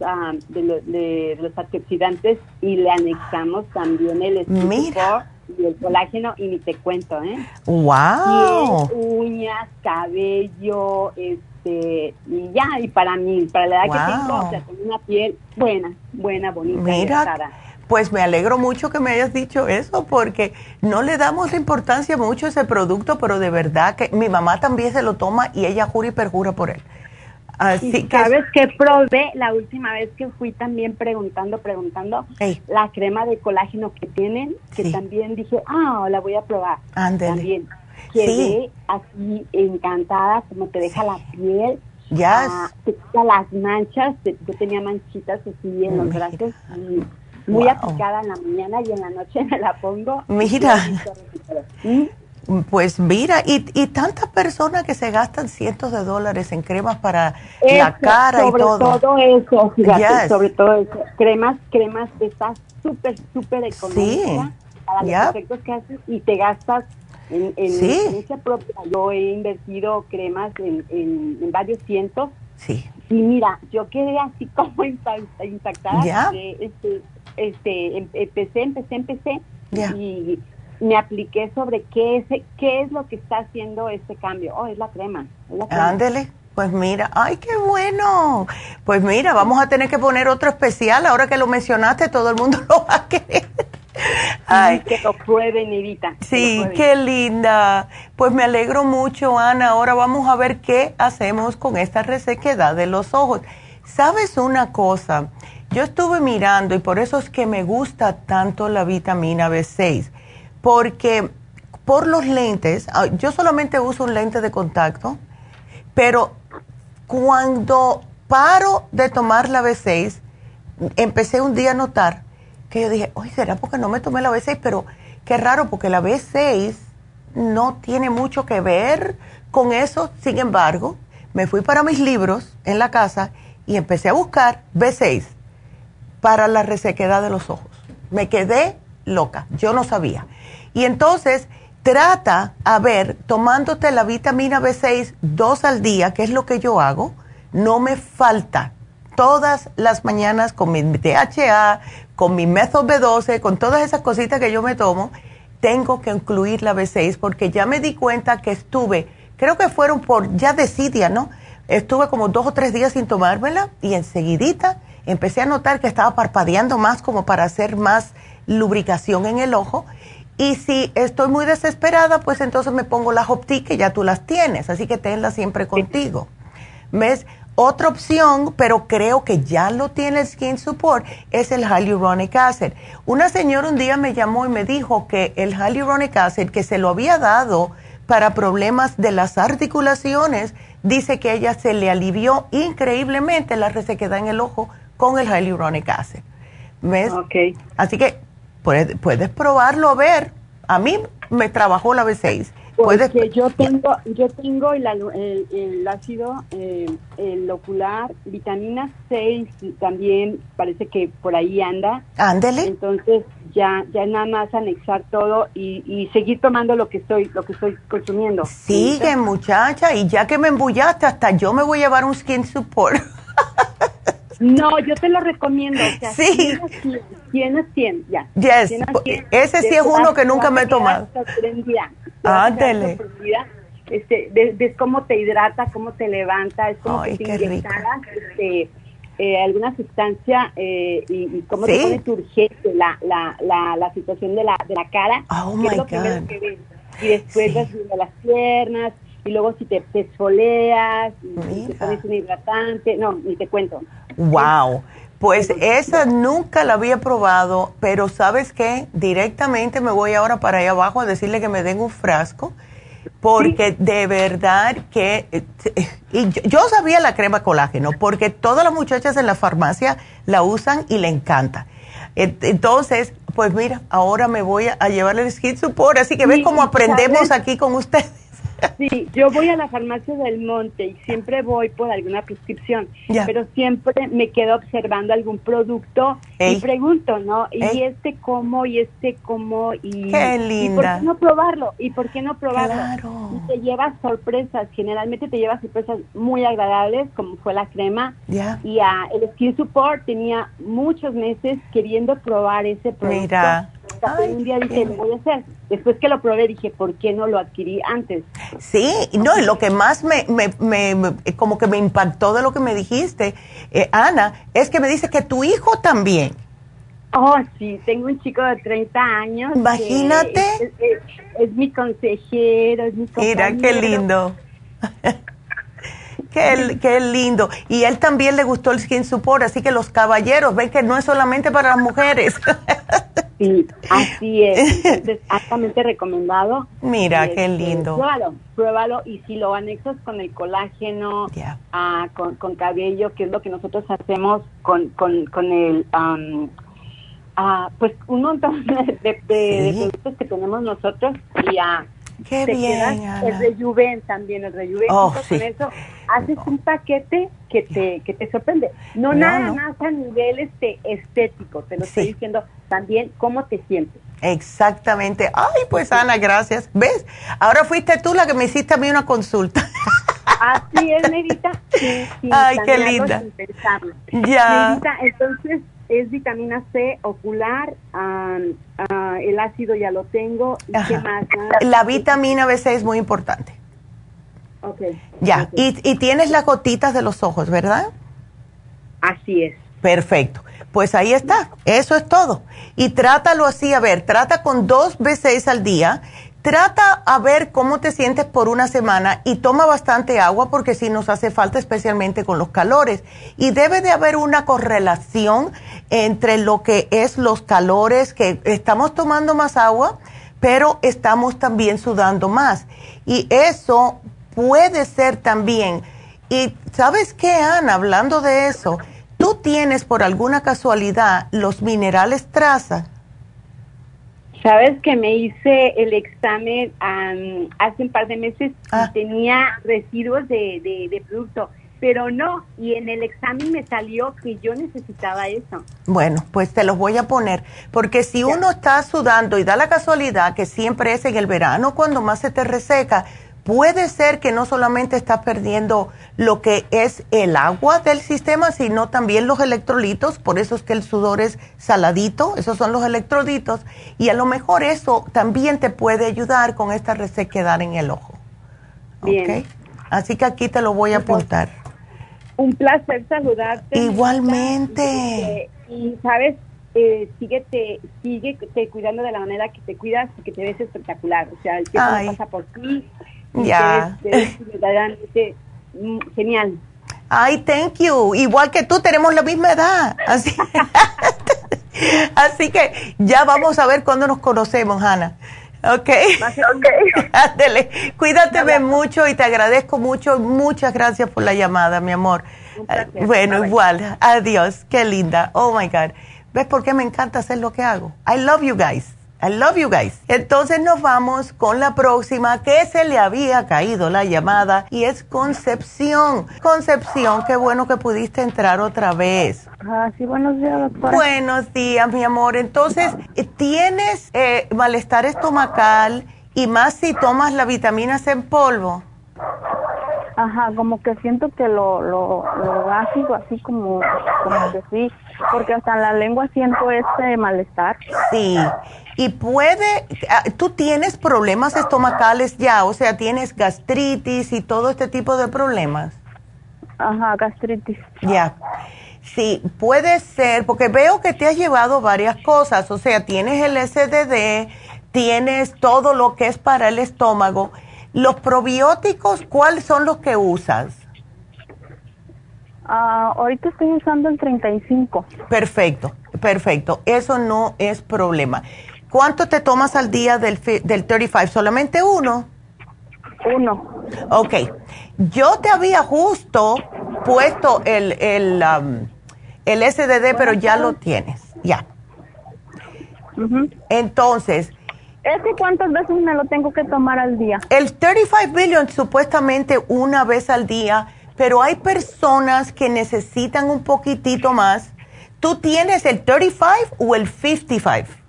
de, los antioxidantes y le anexamos también el Mira y el colágeno y ni te cuento, ¿eh? ¡Wow! uñas, cabello, este, y ya, y para mí, para la edad que tengo, o sea, con una piel buena, buena, bonita. Mira, pues me alegro mucho que me hayas dicho eso, porque no le damos importancia mucho a ese producto, pero de verdad que mi mamá también se lo toma y ella jura y perjura por él. Así que sabes que probé la última vez que fui también preguntando, preguntando la crema de colágeno que tienen, que también dije, ah, la voy a probar. También quedé así encantada, como te deja la piel. Ya. Ah, te quita las manchas, yo tenía manchitas así en los brazos y muy aplicada en la mañana y en la noche *laughs* me la pongo. Mira. Pues mira, y, y tantas personas que se gastan cientos de dólares en cremas para la cara y todo. Sobre todo eso, fíjate, sobre todo eso. Cremas, cremas de estas súper, súper económicas para los efectos que haces y te gastas en, en sí. propia. Yo he invertido cremas en, en, varios cientos. Sí. Y mira, yo quedé así *laughs* como impactada. Este, este, em, empecé, empecé, empecé. Y me apliqué sobre qué es, qué es lo que está haciendo este cambio. Oh, es la crema. Ándele. Pues mira, ay, qué bueno. Pues mira, vamos a tener que poner otro especial. Ahora que lo mencionaste, todo el mundo *laughs* lo va a querer. Ay, que lo prueben, Evita. Sí, qué linda. Pues me alegro mucho, Ana. Ahora vamos a ver qué hacemos con esta resequedad de los ojos. ¿Sabes una cosa? Yo estuve mirando y por eso es que me gusta tanto la vitamina B6 porque por los lentes, ah, yo solamente uso un lente de contacto, pero cuando paro de tomar la B6, empecé un día a notar que yo dije, oye, ¿será porque no me tomé la B6? Pero qué raro, porque la B6 no tiene mucho que ver con eso. Sin embargo, me fui para mis libros en la casa y empecé a buscar B6 para la resequedad de los ojos. Me quedé loca, yo no sabía. Y entonces trata, a ver, tomándote la vitamina B6 dos al día, que es lo que yo hago, no me falta. Todas las mañanas con mi DHA, con mi método B12, con todas esas cositas que yo me tomo, tengo que incluir la B6 porque ya me di cuenta que estuve, creo que fueron por ya decidia, ¿no? Estuve como dos o tres días sin tomármela y enseguidita empecé a notar que estaba parpadeando más como para hacer más lubricación en el ojo y si estoy muy desesperada, pues entonces me pongo las Optic, que ya tú las tienes, así que tenlas siempre contigo. ¿Ves? Otra opción, pero creo que ya lo tiene el Skin Support, es el Hyaluronic Acid. Una señora un día me llamó y me dijo que el Hyaluronic Acid, que se lo había dado para problemas de las articulaciones, dice que ella se le alivió increíblemente la resequedad en el ojo con el Hyaluronic Acid. ¿Ves? Okay. Así que Puedes, probarlo a ver. A mí me trabajó la B6. Porque yo tengo, yo tengo el, el, ácido, eh, el ocular, vitamina 6, también parece que por ahí anda. Ándele. Entonces ya, ya nada más anexar todo y, y seguir tomando lo que estoy, lo que estoy consumiendo. Sigue muchacha, y ya que me embullaste, hasta yo me voy a llevar un skin support. *laughs* No, yo te lo recomiendo. sí. Tienes 100, ya. Yes. Ese sí es uno que nunca me he tomado. Ándele. Este, ves, cómo te hidrata, cómo te levanta, es como Ay, que te inyectaras este, eh, alguna sustancia eh, y, cómo te pone urgente la, la, la, la, situación de la, de la cara. Oh, my God. Y después de las piernas, y luego si te, te esfoleas, y te pones un hidratante, no, ni te cuento. Wow. Pues esa nunca la había probado, pero ¿sabes qué? Directamente me voy ahora para allá abajo a decirle que me den un frasco, porque de verdad que... Y yo, sabía la crema colágeno, porque todas las muchachas en la farmacia la usan y le encanta. Entonces, pues mira, ahora me voy a, llevarle el Skin Support, así que ves cómo aprendemos aquí con ustedes. *laughs* Sí, yo voy a la farmacia del Monte y siempre voy por alguna prescripción, pero siempre me quedo observando algún producto y pregunto, ¿no? ¿Y este cómo? ¿Y este cómo? Y, Qué linda. por qué no probarlo? ¿Y por qué no probarlo? Y te llevas sorpresas, generalmente te llevas sorpresas muy agradables, como fue la crema. Y a el Skin Support tenía muchos meses queriendo probar ese producto. Mira un día dije, lo voy a hacer. Después que lo probé dije, ¿por qué no lo adquirí antes? Sí, no, lo que más me, me, me, como que me impactó de lo que me dijiste, eh, Ana, es que me dice que tu hijo también. Oh, sí, tengo un chico de 30 años. Imagínate. Es, mi consejero, es mi compañero. Mira, qué lindo. *laughs* Qué, qué, lindo. Y él también le gustó el Skin Support, así que los caballeros ven que no es solamente para las mujeres. *laughs* Sí, así es. Es altamente recomendado. Mira, qué este, lindo. Pruébalo, pruébalo. Y si lo anexas con el colágeno, ah, con, con, cabello, que es lo que nosotros hacemos con, con, con el... ah, pues un montón *laughs* de, productos que tenemos nosotros y a Qué bien, El rejuven también, el rejuven. Oh, con eso haces un paquete que te, que te sorprende. No, nada más a nivel este, estético, te lo estoy diciendo también cómo te sientes. Exactamente. Ay, pues Ana, gracias. ¿Ves? Ahora fuiste tú la que me hiciste a mí una consulta. Así es, Nerita. *laughs* Sí, Ay, qué linda. Ya. entonces, es vitamina C ocular, el ácido ya lo tengo. ¿Y qué más? La vitamina B6 es muy importante. Ok. Ya, Y, y tienes las gotitas de los ojos, ¿verdad? Así es. Perfecto. Pues ahí está, eso es todo. Y trátalo así, a ver, trata con dos B6 al día Trata a ver cómo te sientes por una semana y toma bastante agua porque si nos hace falta especialmente con los calores. Y debe de haber una correlación entre lo que es los calores, que estamos tomando más agua, pero estamos también sudando más. Y eso puede ser también. Y sabes qué, Ana, hablando de eso, tú tienes por alguna casualidad los minerales traza. Sabes que me hice el examen hace un par de meses y ah. tenía residuos de, de, producto. pero no, y en el examen me salió que yo necesitaba eso. Bueno, pues te los voy a poner, porque si uno está sudando y da la casualidad que siempre es en el verano cuando más se te reseca, puede ser que no solamente estás perdiendo lo que es el agua del sistema, sino también los electrolitos, por eso es que el sudor es saladito, esos son los electrolitos, y a lo mejor eso también te puede ayudar con esta resequedad en el ojo. Bien. Así que aquí te lo voy a apuntar. Un placer saludarte. Igualmente. Y, sabes, eh, síguete, síguete cuidando de la manera que te cuidas y que te ves espectacular. O sea, el tiempo pasa por ti. Ya. verdaderamente mm, genial. Ay, thank you. Igual que tú, tenemos la misma edad. Así, *laughs* Así que ya vamos a ver cuándo nos conocemos, Ana. Ok. Ok. *laughs* Cuídate mucho y te agradezco mucho. Muchas gracias por la llamada, mi amor. Bueno, igual. Adiós. Qué linda. Oh my God. ¿Ves por qué me encanta hacer lo que hago? I love you guys. I love you guys. Entonces nos vamos con la próxima que se le había caído la llamada y es Concepción. Concepción, qué bueno que pudiste entrar otra vez. Ah, sí, buenos días, doctora. Buenos días, mi amor. Entonces, ¿tienes eh, malestar estomacal y más si tomas la vitamina C en polvo? Ajá, como que siento que lo, lo, lo ácido, así como, como que sí, porque hasta en la lengua siento este malestar. Sí, y puede, ah, tú tienes problemas estomacales ya, o sea, tienes gastritis y todo este tipo de problemas. Ajá, gastritis. Ya. Sí, puede ser, porque veo que te has llevado varias cosas, o sea, tienes el SDD, tienes todo lo que es para el estómago. Los probióticos, ¿cuáles son los que usas? Ah, ahorita estoy usando el 35. Perfecto, perfecto. Eso no es problema. ¿Cuánto te tomas al día del, del 35? ¿Solamente uno? Uno. Ok. Yo te había justo puesto el, el, um, el SDD, pero ya lo tienes. Ya. Entonces. ¿Ese cuántas veces me lo tengo que tomar al día? El 35 billion supuestamente una vez al día, pero hay personas que necesitan un poquitito más. ¿Tú tienes el 35 o el 55?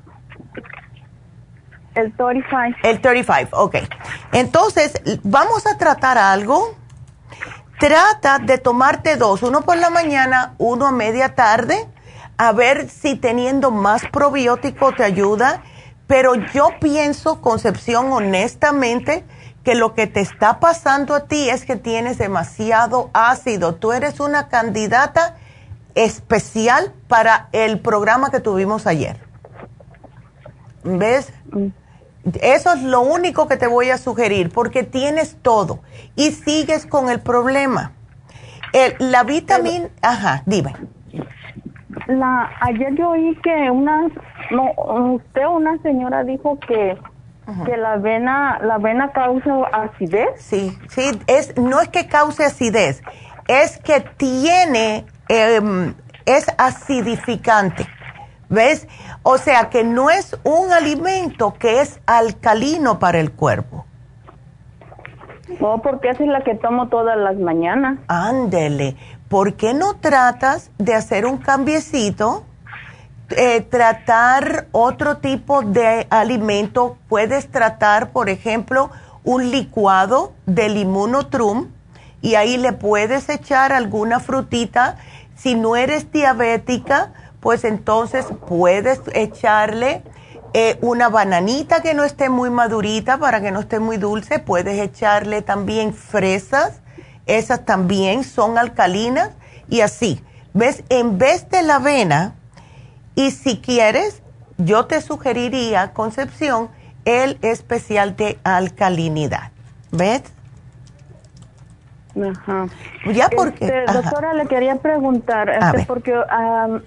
El 35. El 35, ok. Entonces, vamos a tratar algo. Trata de tomarte dos, uno por la mañana, uno a media tarde, a ver si teniendo más probiótico te ayuda. Pero yo pienso, Concepción, honestamente, que lo que te está pasando a ti es que tienes demasiado ácido. Tú eres una candidata especial para el programa que tuvimos ayer. ¿Ves? Mm. Eso es lo único que te voy a sugerir, porque tienes todo y sigues con el problema. la vitamina, ajá, dime. La, ayer yo oí que una, no, usted una señora dijo que, que la avena, la avena causa acidez. Sí, sí, es, no es que cause acidez, es que tiene, em, es acidificante. ¿Ves? O sea que no es un alimento que es alcalino para el cuerpo. No, porque esa es la que tomo todas las mañanas. Ándele. ¿Por qué no tratas de hacer un cambiecito? Eh, tratar otro tipo de alimento. Puedes tratar, por ejemplo, un licuado de limonotrum y ahí le puedes echar alguna frutita. Si no eres diabética, pues entonces puedes echarle eh, una bananita que no esté muy madurita para que no esté muy dulce. Puedes echarle también fresas, esas también son alcalinas y así. ¿Ves? En vez de la avena, y si quieres, yo te sugeriría, Concepción, el especial de alcalinidad. ¿Ves? Ajá. Ya porque. Este, doctora, le quería preguntar, este, porque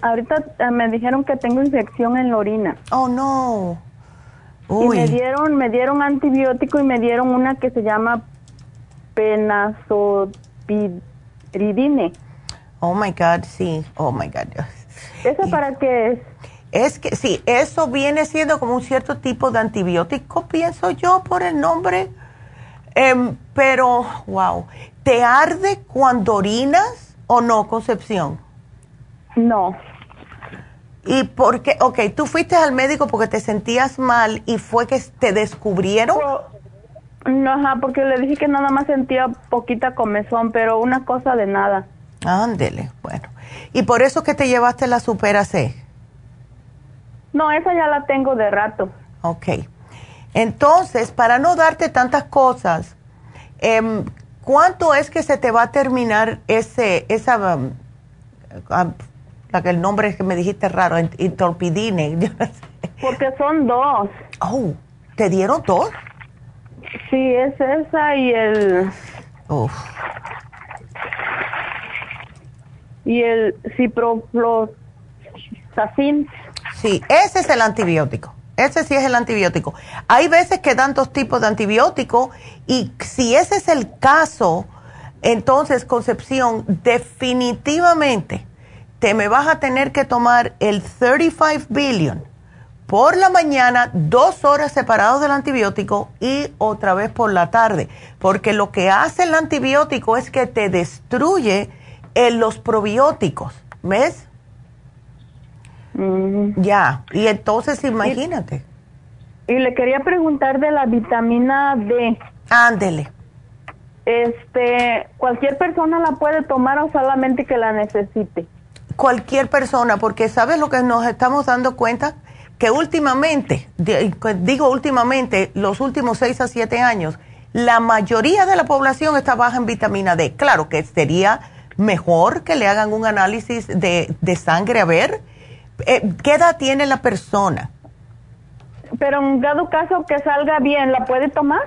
ahorita eh, me dijeron que tengo infección en la orina. Oh, no. Y me dieron, me dieron antibiótico y me dieron una que se llama penazopidridine. Oh my God, sí. Oh my God. ¿Eso para qué es? Es que sí, eso viene siendo como un cierto tipo de antibiótico, pienso yo, por el nombre. Em, pero, wow, ¿te arde cuando orinas o no, Concepción? No. ¿Y por qué? Ok, tú fuiste al médico porque te sentías mal y fue que te descubrieron. No, ajá, porque le dije que nada más sentía poquita comezón, pero una cosa de nada. Ándele, bueno. ¿Y por eso que te llevaste la Supera C? No, esa ya la tengo de rato. Ok. Entonces, para no darte tantas cosas, em, ¿cuánto es que se te va a terminar ese, esa, um, um, la que el nombre es que me dijiste raro, intorpidine? *laughs* Porque son dos. Oh, ¿te dieron dos? Sí, es esa y el... Uf. Y el ciprofloxacin. Sí, ese es el antibiótico. Ese sí es el antibiótico. Hay veces que dan dos tipos de antibiótico y si ese es el caso, entonces, Concepción, definitivamente te me vas a tener que tomar el 35 billion por la mañana, dos horas separados del antibiótico y otra vez por la tarde, porque lo que hace el antibiótico es que te destruye en los probióticos, ¿ves? Mm. Ya, y entonces imagínate. Y, le quería preguntar de la vitamina D. Ándele. Este, ¿cualquier persona la puede tomar o solamente que la necesite? Cualquier persona, porque ¿sabes lo que nos estamos dando cuenta? Que últimamente, digo últimamente, los últimos 6 a 7 años, la mayoría de la población está baja en vitamina D. Claro que sería mejor que le hagan un análisis de, de sangre a ver eh, ¿qué edad tiene la persona? Pero en dado caso que salga bien, ¿la puede tomar?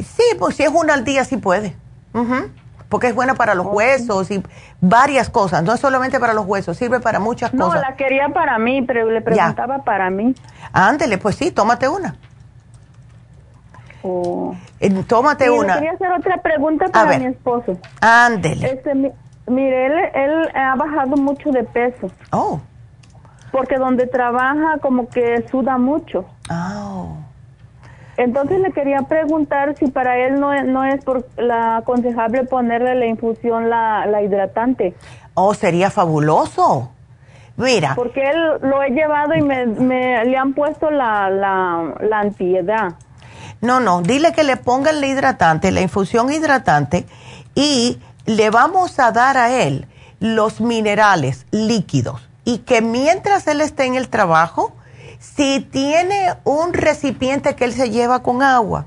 Sí, pues si es una al día, sí puede. Porque es buena para los huesos y varias cosas. No es solamente para los huesos, sirve para muchas cosas. No, la quería para mí, pero le preguntaba para mí. Ándele, pues sí, tómate una. Oh. Eh, tómate una. quería hacer otra pregunta para mi esposo. Ándele. Este, mire, él, él ha bajado mucho de peso. Oh porque donde trabaja como que suda mucho. Oh. Entonces le quería preguntar si para él no, no es por la aconsejable ponerle la infusión la, la hidratante. Oh, sería fabuloso. Mira. Porque él lo he llevado y me, me le han puesto la, la, la antiedad. No, no, dile que le pongan la hidratante, la infusión hidratante y le vamos a dar a él los minerales líquidos y que mientras él esté en el trabajo, si tiene un recipiente que él se lleva con agua,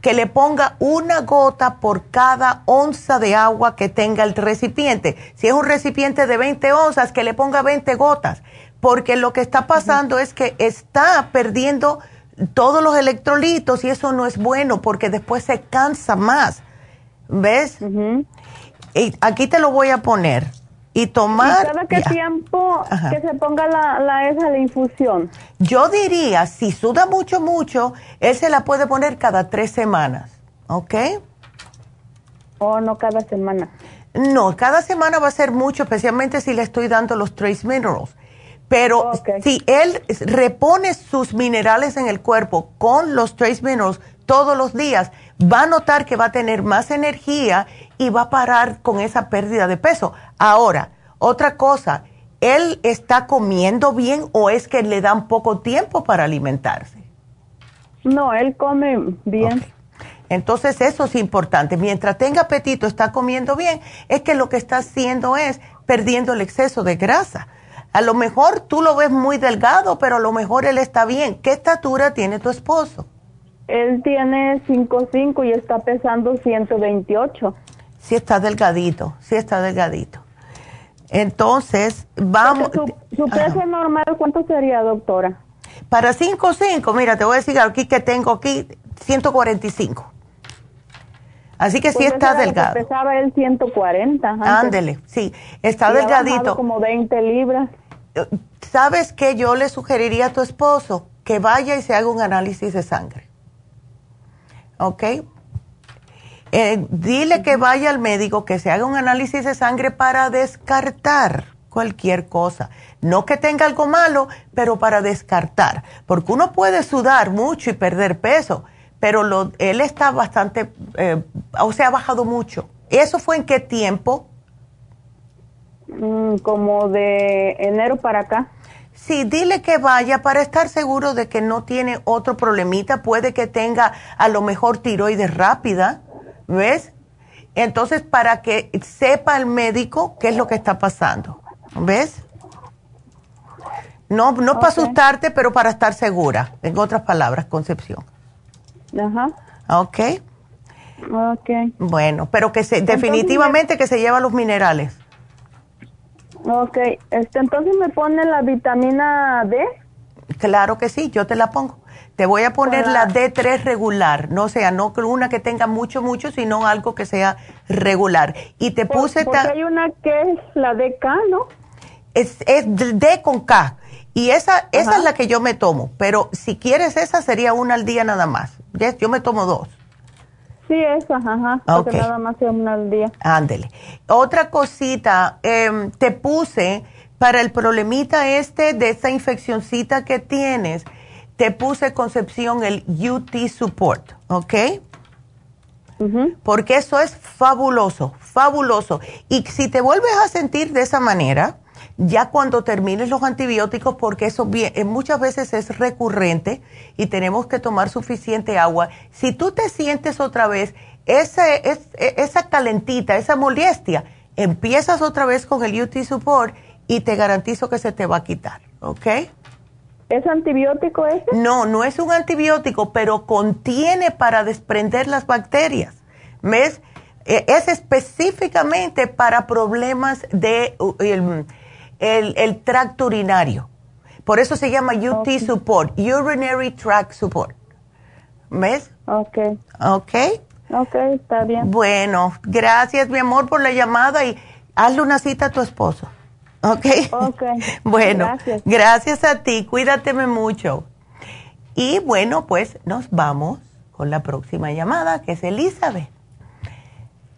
que le ponga una gota por cada onza de agua que tenga el recipiente. Si es un recipiente de 20 onzas, que le ponga 20 gotas, porque lo que está pasando es que está perdiendo todos los electrolitos y eso no es bueno porque después se cansa más. ¿Ves? Y aquí te lo voy a poner y tomar. ¿Y cada qué tiempo que se ponga la, la, esa, la infusión? Yo diría, si suda mucho, mucho, él se la puede poner cada tres semanas, ¿ok? ¿O no cada semana? No, cada semana va a ser mucho, especialmente si le estoy dando los trace minerals. Pero si él repone sus minerales en el cuerpo con los trace minerals todos los días, va a notar que va a tener más energía y va a parar con esa pérdida de peso. Ahora, otra cosa, ¿él está comiendo bien o es que le dan poco tiempo para alimentarse? No, él come bien. Entonces eso es importante. Mientras tenga apetito, está comiendo bien, es que lo que está haciendo es perdiendo el exceso de grasa. A lo mejor tú lo ves muy delgado, pero a lo mejor él está bien. ¿Qué estatura tiene tu esposo? Él tiene 5'5 y está pesando 128. Sí está delgadito, sí está delgadito. Entonces, vamos... ¿Su, peso normal cuánto sería, doctora? Para 5'5, mira, te voy a decir aquí que tengo aquí 145. Así que sí pues está delgado. Pesaba el 140. Ándele, sí, está delgadito. como 20 libras. ¿Sabes qué yo le sugeriría a tu esposo? Que vaya y se haga un análisis de sangre. ¿Ok? Eh, dile que vaya al médico, que se haga un análisis de sangre para descartar cualquier cosa. No que tenga algo malo, pero para descartar. Porque uno puede sudar mucho y perder peso, pero lo, él está bastante, eh, o sea, ha bajado mucho ¿Eso fue en qué tiempo? Mm, como de enero para acá. Sí, dile que vaya para estar seguro de que no tiene otro problemita. Puede que tenga a lo mejor tiroides rápida, ¿ves? Entonces, para que sepa el médico qué es lo que está pasando, ¿ves? No, no para asustarte, pero para estar segura. En otras palabras, Concepción. Ajá. Ok. Ok. Bueno, pero que se, definitivamente que se lleva los minerales. Ok, este, entonces me pone la vitamina D. Claro que sí, yo te la pongo. Te voy a poner la D3 regular, no sea, no una que tenga mucho, mucho, sino algo que sea regular. Y te puse... Porque hay una que es la DK, ¿no? Es, es D con K. Y esa, esa es la que yo me tomo, pero si quieres esa sería una al día nada más. Yo me tomo dos. Sí, esa, ajá. Porque nada más es una al día. Ándele. Otra cosita, em, te puse para el problemita este de esa infeccioncita que tienes, te puse Concepción el UT Support, ¿ok? Porque eso es fabuloso, fabuloso. Y si te vuelves a sentir de esa manera, ya cuando termines los antibióticos, porque eso bien, eh, muchas veces es recurrente y tenemos que tomar suficiente agua, si tú te sientes otra vez esa, e, esa calentita, esa molestia, empiezas otra vez con el UT Support y te garantizo que se te va a quitar, ¿ok? ¿Es antibiótico ese? No, no es un antibiótico, pero contiene para desprender las bacterias. ¿Ves? E, es específicamente para problemas de el, tracto urinario. Por eso se llama UT Support, Urinary Tract Support. ¿Ves? Ok. Ok. Ok, está bien. Bueno, gracias mi amor por la llamada y hazle una cita a tu esposo. Ok. Ok. *laughs* bueno, gracias. gracias a ti, cuídateme mucho. Y bueno, pues nos vamos con la próxima llamada, que es Elizabeth.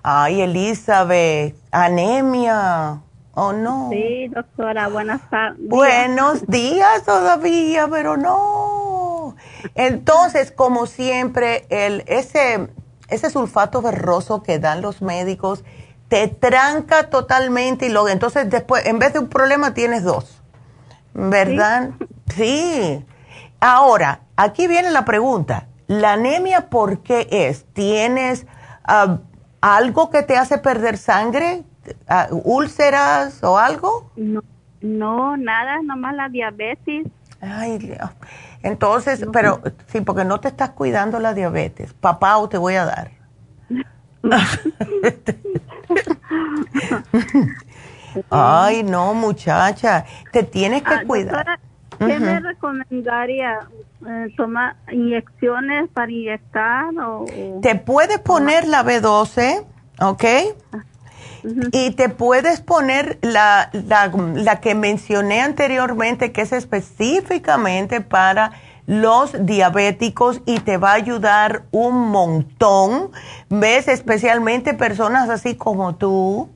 Ay, Elizabeth, anemia. ¿O no? Sí, doctora, buenas tardes. Buenos días todavía, pero no. Entonces, como siempre, el, ese, ese sulfato ferroso que dan los médicos te tranca totalmente y luego, entonces después, en vez de un problema, tienes dos. ¿Verdad? Sí. Ahora, aquí viene la pregunta. ¿La anemia por qué es? ¿Tienes ah, algo que te hace perder sangre? úlceras o algo? No, no, nada, nomás la diabetes. Ay, Dios. Entonces, pero sí, porque no te estás cuidando la diabetes. Papá, o te voy a dar. *laughs* *laughs* Ay, no, muchacha, te tienes que ah, cuidar. ¿Qué me recomendaría? Eh, ¿Tomar inyecciones para inyectar? O, Te puedes poner la B12, ¿ok? Y te puedes poner la, la, que mencioné anteriormente, que es específicamente para los diabéticos y te va a ayudar un montón, ¿ves? Especialmente personas así como tú.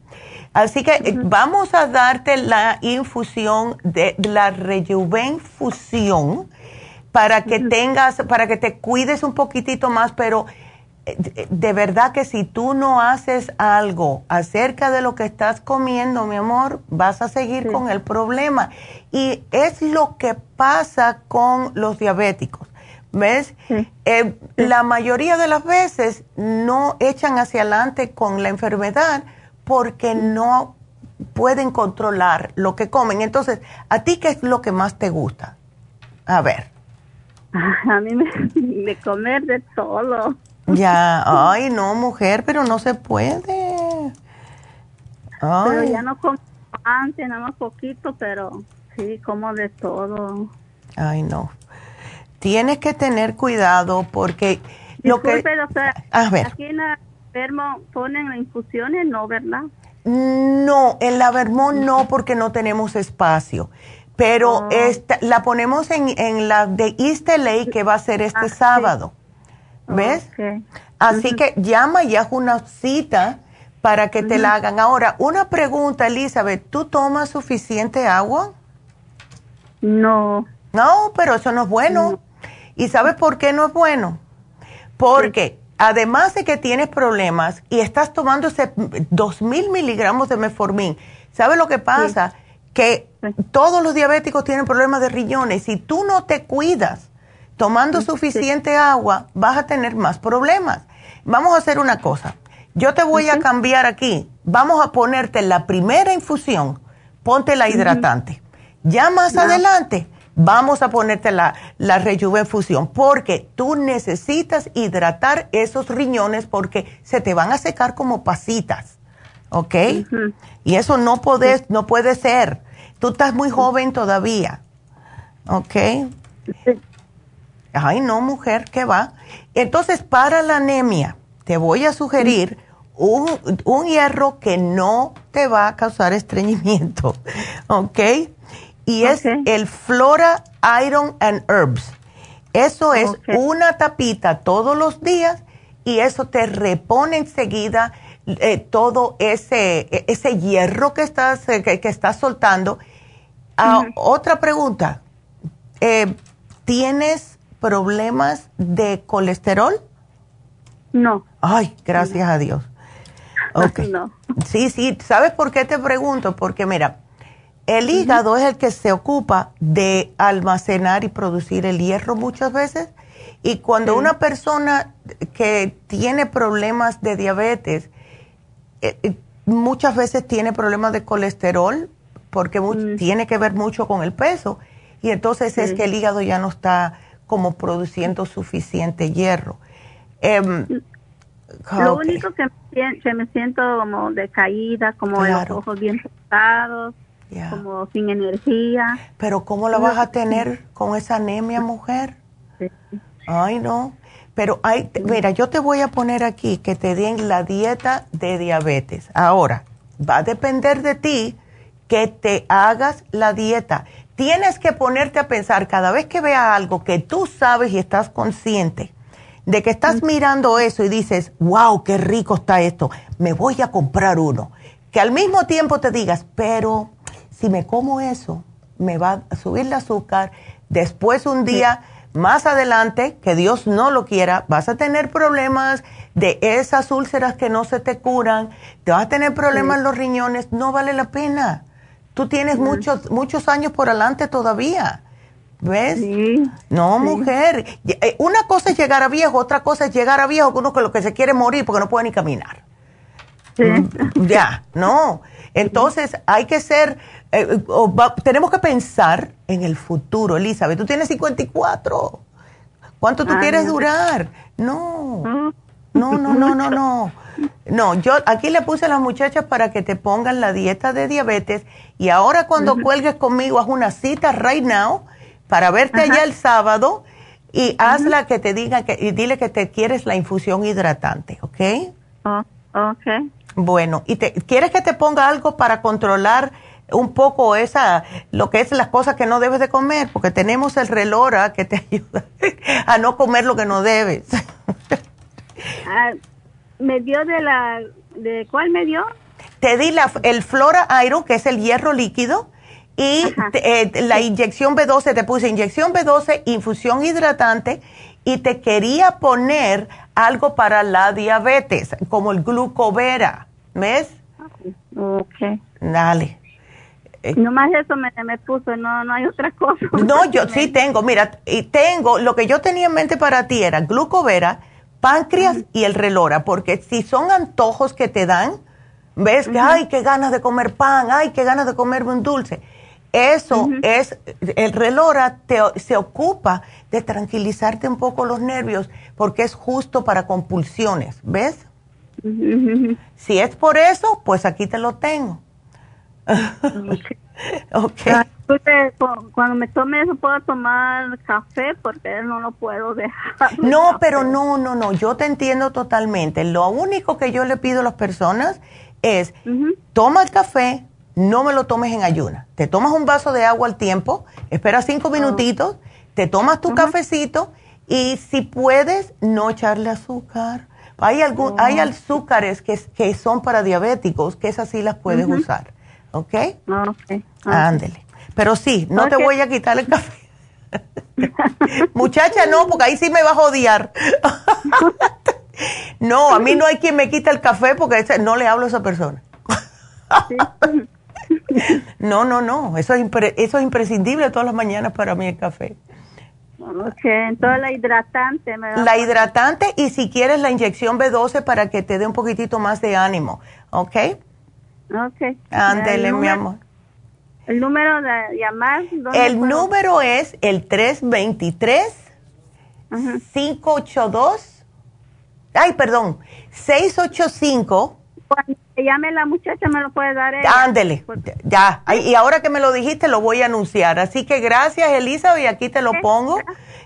Así que eh, vamos a darte la infusión de la Rejuven Fusión para que tengas, para que te cuides un poquitito más, pero de verdad que si tú no haces algo acerca de lo que estás comiendo, mi amor, vas a seguir con el problema. Y es lo que pasa con los diabéticos. ¿Ves? Eh, la mayoría de las veces no echan hacia adelante con la enfermedad porque no pueden controlar lo que comen. Entonces, ¿a ti qué es lo que más te gusta? A ver. *laughs* A mí me, de comer de todo. Ya, ay, no, mujer, pero no se puede. Pero ya no como antes, nada más poquito, pero sí, como de todo. Ay, no. Tienes que tener cuidado porque lo que... a ver. aquí en la Vermo ponen infusiones, ¿no, verdad? No, en la Vermont no, porque no tenemos espacio. Pero oh. esta, la ponemos en, en la de East LA, que va a ser este ah, sábado. ¿Ves? Así que llama y haz una cita para que te la hagan. Ahora, una pregunta, Elizabeth, ¿tú tomas suficiente agua? No. No, pero eso no es bueno. ¿Y sabes por qué no es bueno? Porque además de que tienes problemas y estás tomando ese 2000 miligramos de meformin, ¿sabes lo que pasa? Que todos los diabéticos tienen problemas de riñones. Si tú no te cuidas tomando suficiente agua, vas a tener más problemas. Vamos a hacer una cosa. Yo te voy a cambiar aquí. Vamos a ponerte la primera infusión. Ponte la hidratante. Ya más adelante vamos a ponerte la, la rejuvenfusión porque tú necesitas hidratar esos riñones porque se te van a secar como pasitas, ¿ok? Y eso no, podés, no puede ser. Tú estás muy joven todavía, ¿ok? Ay, no, mujer, ¿qué va? Entonces, para la anemia, te voy a sugerir un, un hierro que no te va a causar estreñimiento, *laughs* ¿ok? y es el Flora Iron and Herbs. Eso es una tapita todos los días y eso te repone enseguida eh, todo ese, ese hierro que estás, eh, que, estás soltando. Ah, otra pregunta, eh, ¿tienes problemas de colesterol? No. Ay, gracias a Dios. *laughs* Okay. No. Sí, sí, ¿sabes por qué te pregunto? Porque mira, el hígado es el que se ocupa de almacenar y producir el hierro muchas veces. Y cuando una persona que tiene problemas de diabetes, eh, eh, muchas veces tiene problemas de colesterol, porque tiene que ver mucho con el peso. Y entonces es que el hígado ya no está como produciendo suficiente hierro. Em, Lo único que, me siento como decaída, como los ojos bien pesados como sin energía. Pero ¿cómo la vas a tener con esa anemia, mujer? Ay, no. Pero hay, mira, yo te voy a poner aquí que te den la dieta de diabetes. Ahora, va a depender de ti que te hagas la dieta. Tienes que ponerte a pensar cada vez que veas algo que tú sabes y estás consciente de que estás mirando eso y dices, wow, qué rico está esto, me voy a comprar uno. Que al mismo tiempo te digas, pero si me como eso, me va a subir el azúcar, después un día más adelante, que Dios no lo quiera, vas a tener problemas de esas úlceras que no se te curan, te vas a tener problemas en los riñones, no vale la pena. Tú tienes muchos, muchos años por adelante todavía. ¿Ves? No, mujer. Eh, una cosa es llegar a viejo, otra cosa es llegar a viejo con uno que lo que se quiere morir porque no puede ni caminar. Mm, ya, no. Entonces hay que ser eh, tenemos que pensar en el futuro, Elizabeth. Tú tienes 54. ¿Cuánto tú quieres durar? No. No, no, no, no, no. No, yo aquí le puse a las muchachas para que te pongan la dieta de diabetes y ahora cuando cuelgues conmigo haz una cita right now para verte allá el sábado y hazla que te diga que y dile que te quieres la infusión hidratante, ¿ok? Oh, ok. Bueno, ¿y te, quieres que te ponga algo para controlar un poco esa, lo que es las cosas que no debes de comer, porque tenemos el relora que te *laughs* ayuda a no comer lo que no debes. *laughs* Ah, ¿Me dio de la, de cuál me dio? Te di la, el Flora Iron, que es el hierro líquido, y eh, la inyección B12, te puse inyección B12, infusión hidratante, y te quería poner algo para la diabetes, como el glucovera, ¿ves? Ok. Dale. Eh, Nomás eso me, me, puso, no, no hay otra cosa. No, yo *laughs* sí tengo, mira, y tengo, lo que yo tenía en mente para ti era glucovera, páncreas y el relora, porque si son antojos que te dan, ves que, ay, qué ganas de comer pan, ay, qué ganas de comerme un dulce. Eso es, el relora te, se ocupa de tranquilizarte un poco los nervios, porque es justo para compulsiones, ¿ves? Si es por eso, pues aquí te lo tengo. *laughs* okay. Ah, cuando me tome eso puedo tomar café porque no lo puedo dejar. No, *laughs* pero no, no, no, yo te entiendo totalmente. Lo único que yo le pido a las personas es, toma el café, no me lo tomes en ayuna. Te tomas un vaso de agua al tiempo, espera cinco oh. minutitos, te tomas tu cafecito y si puedes, no echarle azúcar. Hay, algún, hay oh. azúcares que, que son para diabéticos, que esas sí las puedes usar. ¿Ok? Ok. Ándele. Pero sí, no te voy a quitar el café. *laughs* Muchacha, no, porque ahí sí me vas a odiar. *laughs* No, a mí no hay quien me quite el café porque no le hablo a esa persona. *laughs* no, no, no, eso es, eso es imprescindible todas las mañanas para mí el café. Ok, entonces la hidratante. Me la hidratante y si quieres la inyección B12 para que te dé un poquitito más de ánimo, ¿ok? Ok. Ándele, mi amor. ¿El número de llamar? El número es el 323 582 Ay, perdón, 685 Cuando llame la muchacha me lo puede dar Ándele, ya. Y ahora que me lo dijiste lo voy a anunciar. Así que gracias, Elizabeth, y aquí te lo pongo.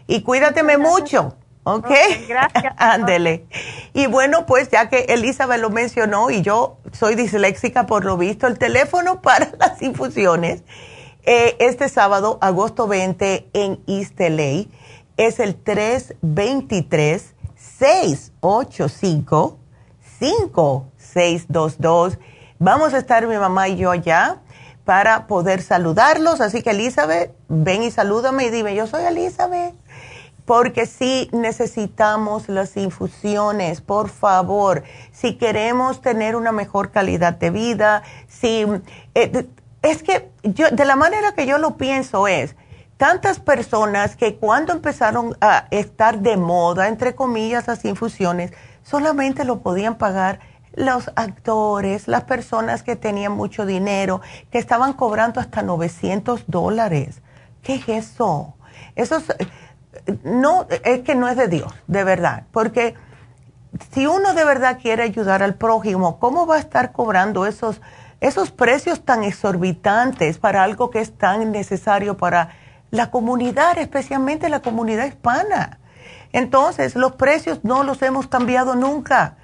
Y cuídateme mucho. ¿Ok? gracias. *laughs* Ándele. Y bueno, pues ya que Elizabeth lo mencionó y yo soy disléxica por lo visto, el teléfono *laughs* para las infusiones eh, este sábado, agosto 20, en East LA, es el 323-685-5622. Vamos a estar mi mamá y yo allá para poder saludarlos. Así que Elizabeth, ven y salúdame y dime, yo soy Elizabeth porque si necesitamos las infusiones, por favor, si queremos tener una mejor calidad de vida, si eh, es que yo de la manera que yo lo pienso es tantas personas que cuando empezaron a estar de moda, entre comillas, las infusiones, solamente lo podían pagar los actores, las personas que tenían mucho dinero, que estaban cobrando hasta 900 dólares. ¿Qué es eso? Eso es, no, es que no es de Dios, de verdad, porque si uno de verdad quiere ayudar al prójimo, ¿cómo va a estar cobrando esos, esos precios tan exorbitantes para algo que es tan necesario para la comunidad, especialmente la comunidad hispana? Entonces, los precios no los hemos cambiado nunca.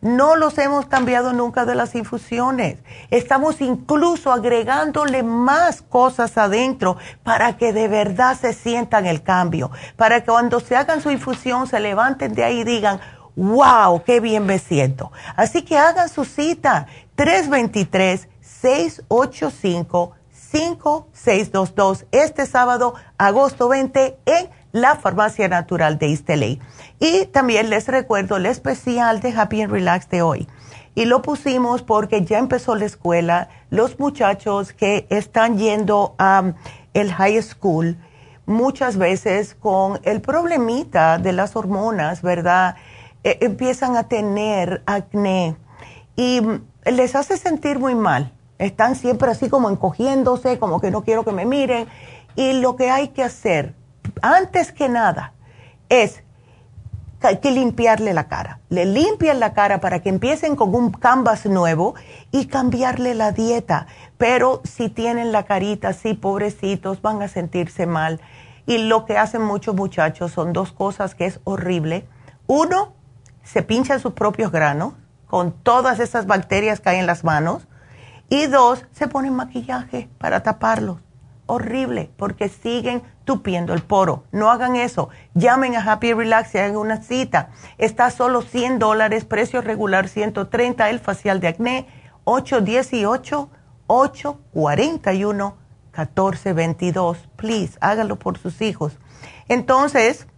No los hemos cambiado nunca de las infusiones. Estamos incluso agregándole más cosas adentro para que de verdad se sientan el cambio. Para que cuando se hagan su infusión se levanten de ahí y digan, wow, qué bien me siento. Así que hagan su cita 323-685-5622 este sábado, agosto 20 en la Farmacia Natural de Isteley. Y también les recuerdo el especial de Happy and Relax de hoy. Y lo pusimos porque ya empezó la escuela. Los muchachos que están yendo a el high school, muchas veces con el problemita de las hormonas, ¿verdad? E, empiezan a tener acné y les hace sentir muy mal. Están siempre así como encogiéndose, como que no quiero que me miren. Y lo que hay que hacer antes que nada, es que limpiarle la cara. Le limpian la cara para que empiecen con un canvas nuevo y cambiarle la dieta. Pero si tienen la carita así, pobrecitos, van a sentirse mal. Y lo que hacen muchos muchachos son dos cosas que es horrible. Uno, se pinchan sus propios granos con todas esas bacterias que hay en las manos. Y dos, se ponen maquillaje para taparlos horrible porque siguen tupiendo el poro. No hagan eso. Llamen a Happy Relax y hagan una cita. Está solo 100 dólares, precio regular 130, el facial de acné 818-841-1422. Please, háganlo por sus hijos. Entonces,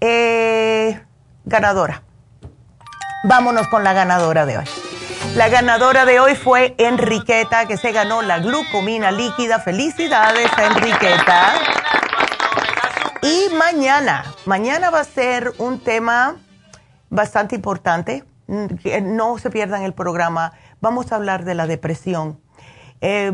eh, ganadora. Vámonos con la ganadora de hoy. La ganadora de hoy fue Enriqueta, que se ganó la glucomina líquida. Felicidades Enriqueta. Y mañana, mañana va a ser un tema bastante importante. No se pierdan el programa. Vamos a hablar de la depresión. Eh,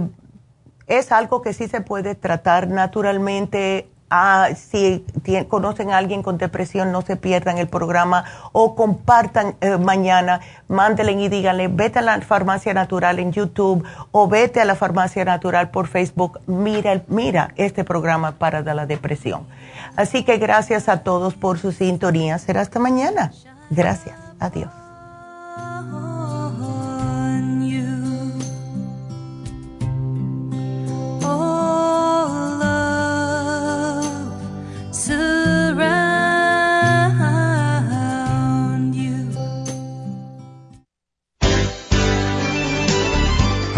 es algo que sí se puede tratar naturalmente Ah, si conocen a alguien con depresión, no se pierdan el programa o compartan eh, mañana, mándenle y díganle, vete a la farmacia natural en YouTube o vete a la farmacia natural por Facebook, mira, mira este programa para la depresión. Así que gracias a todos por su sintonía. Será hasta mañana. Gracias. Adiós.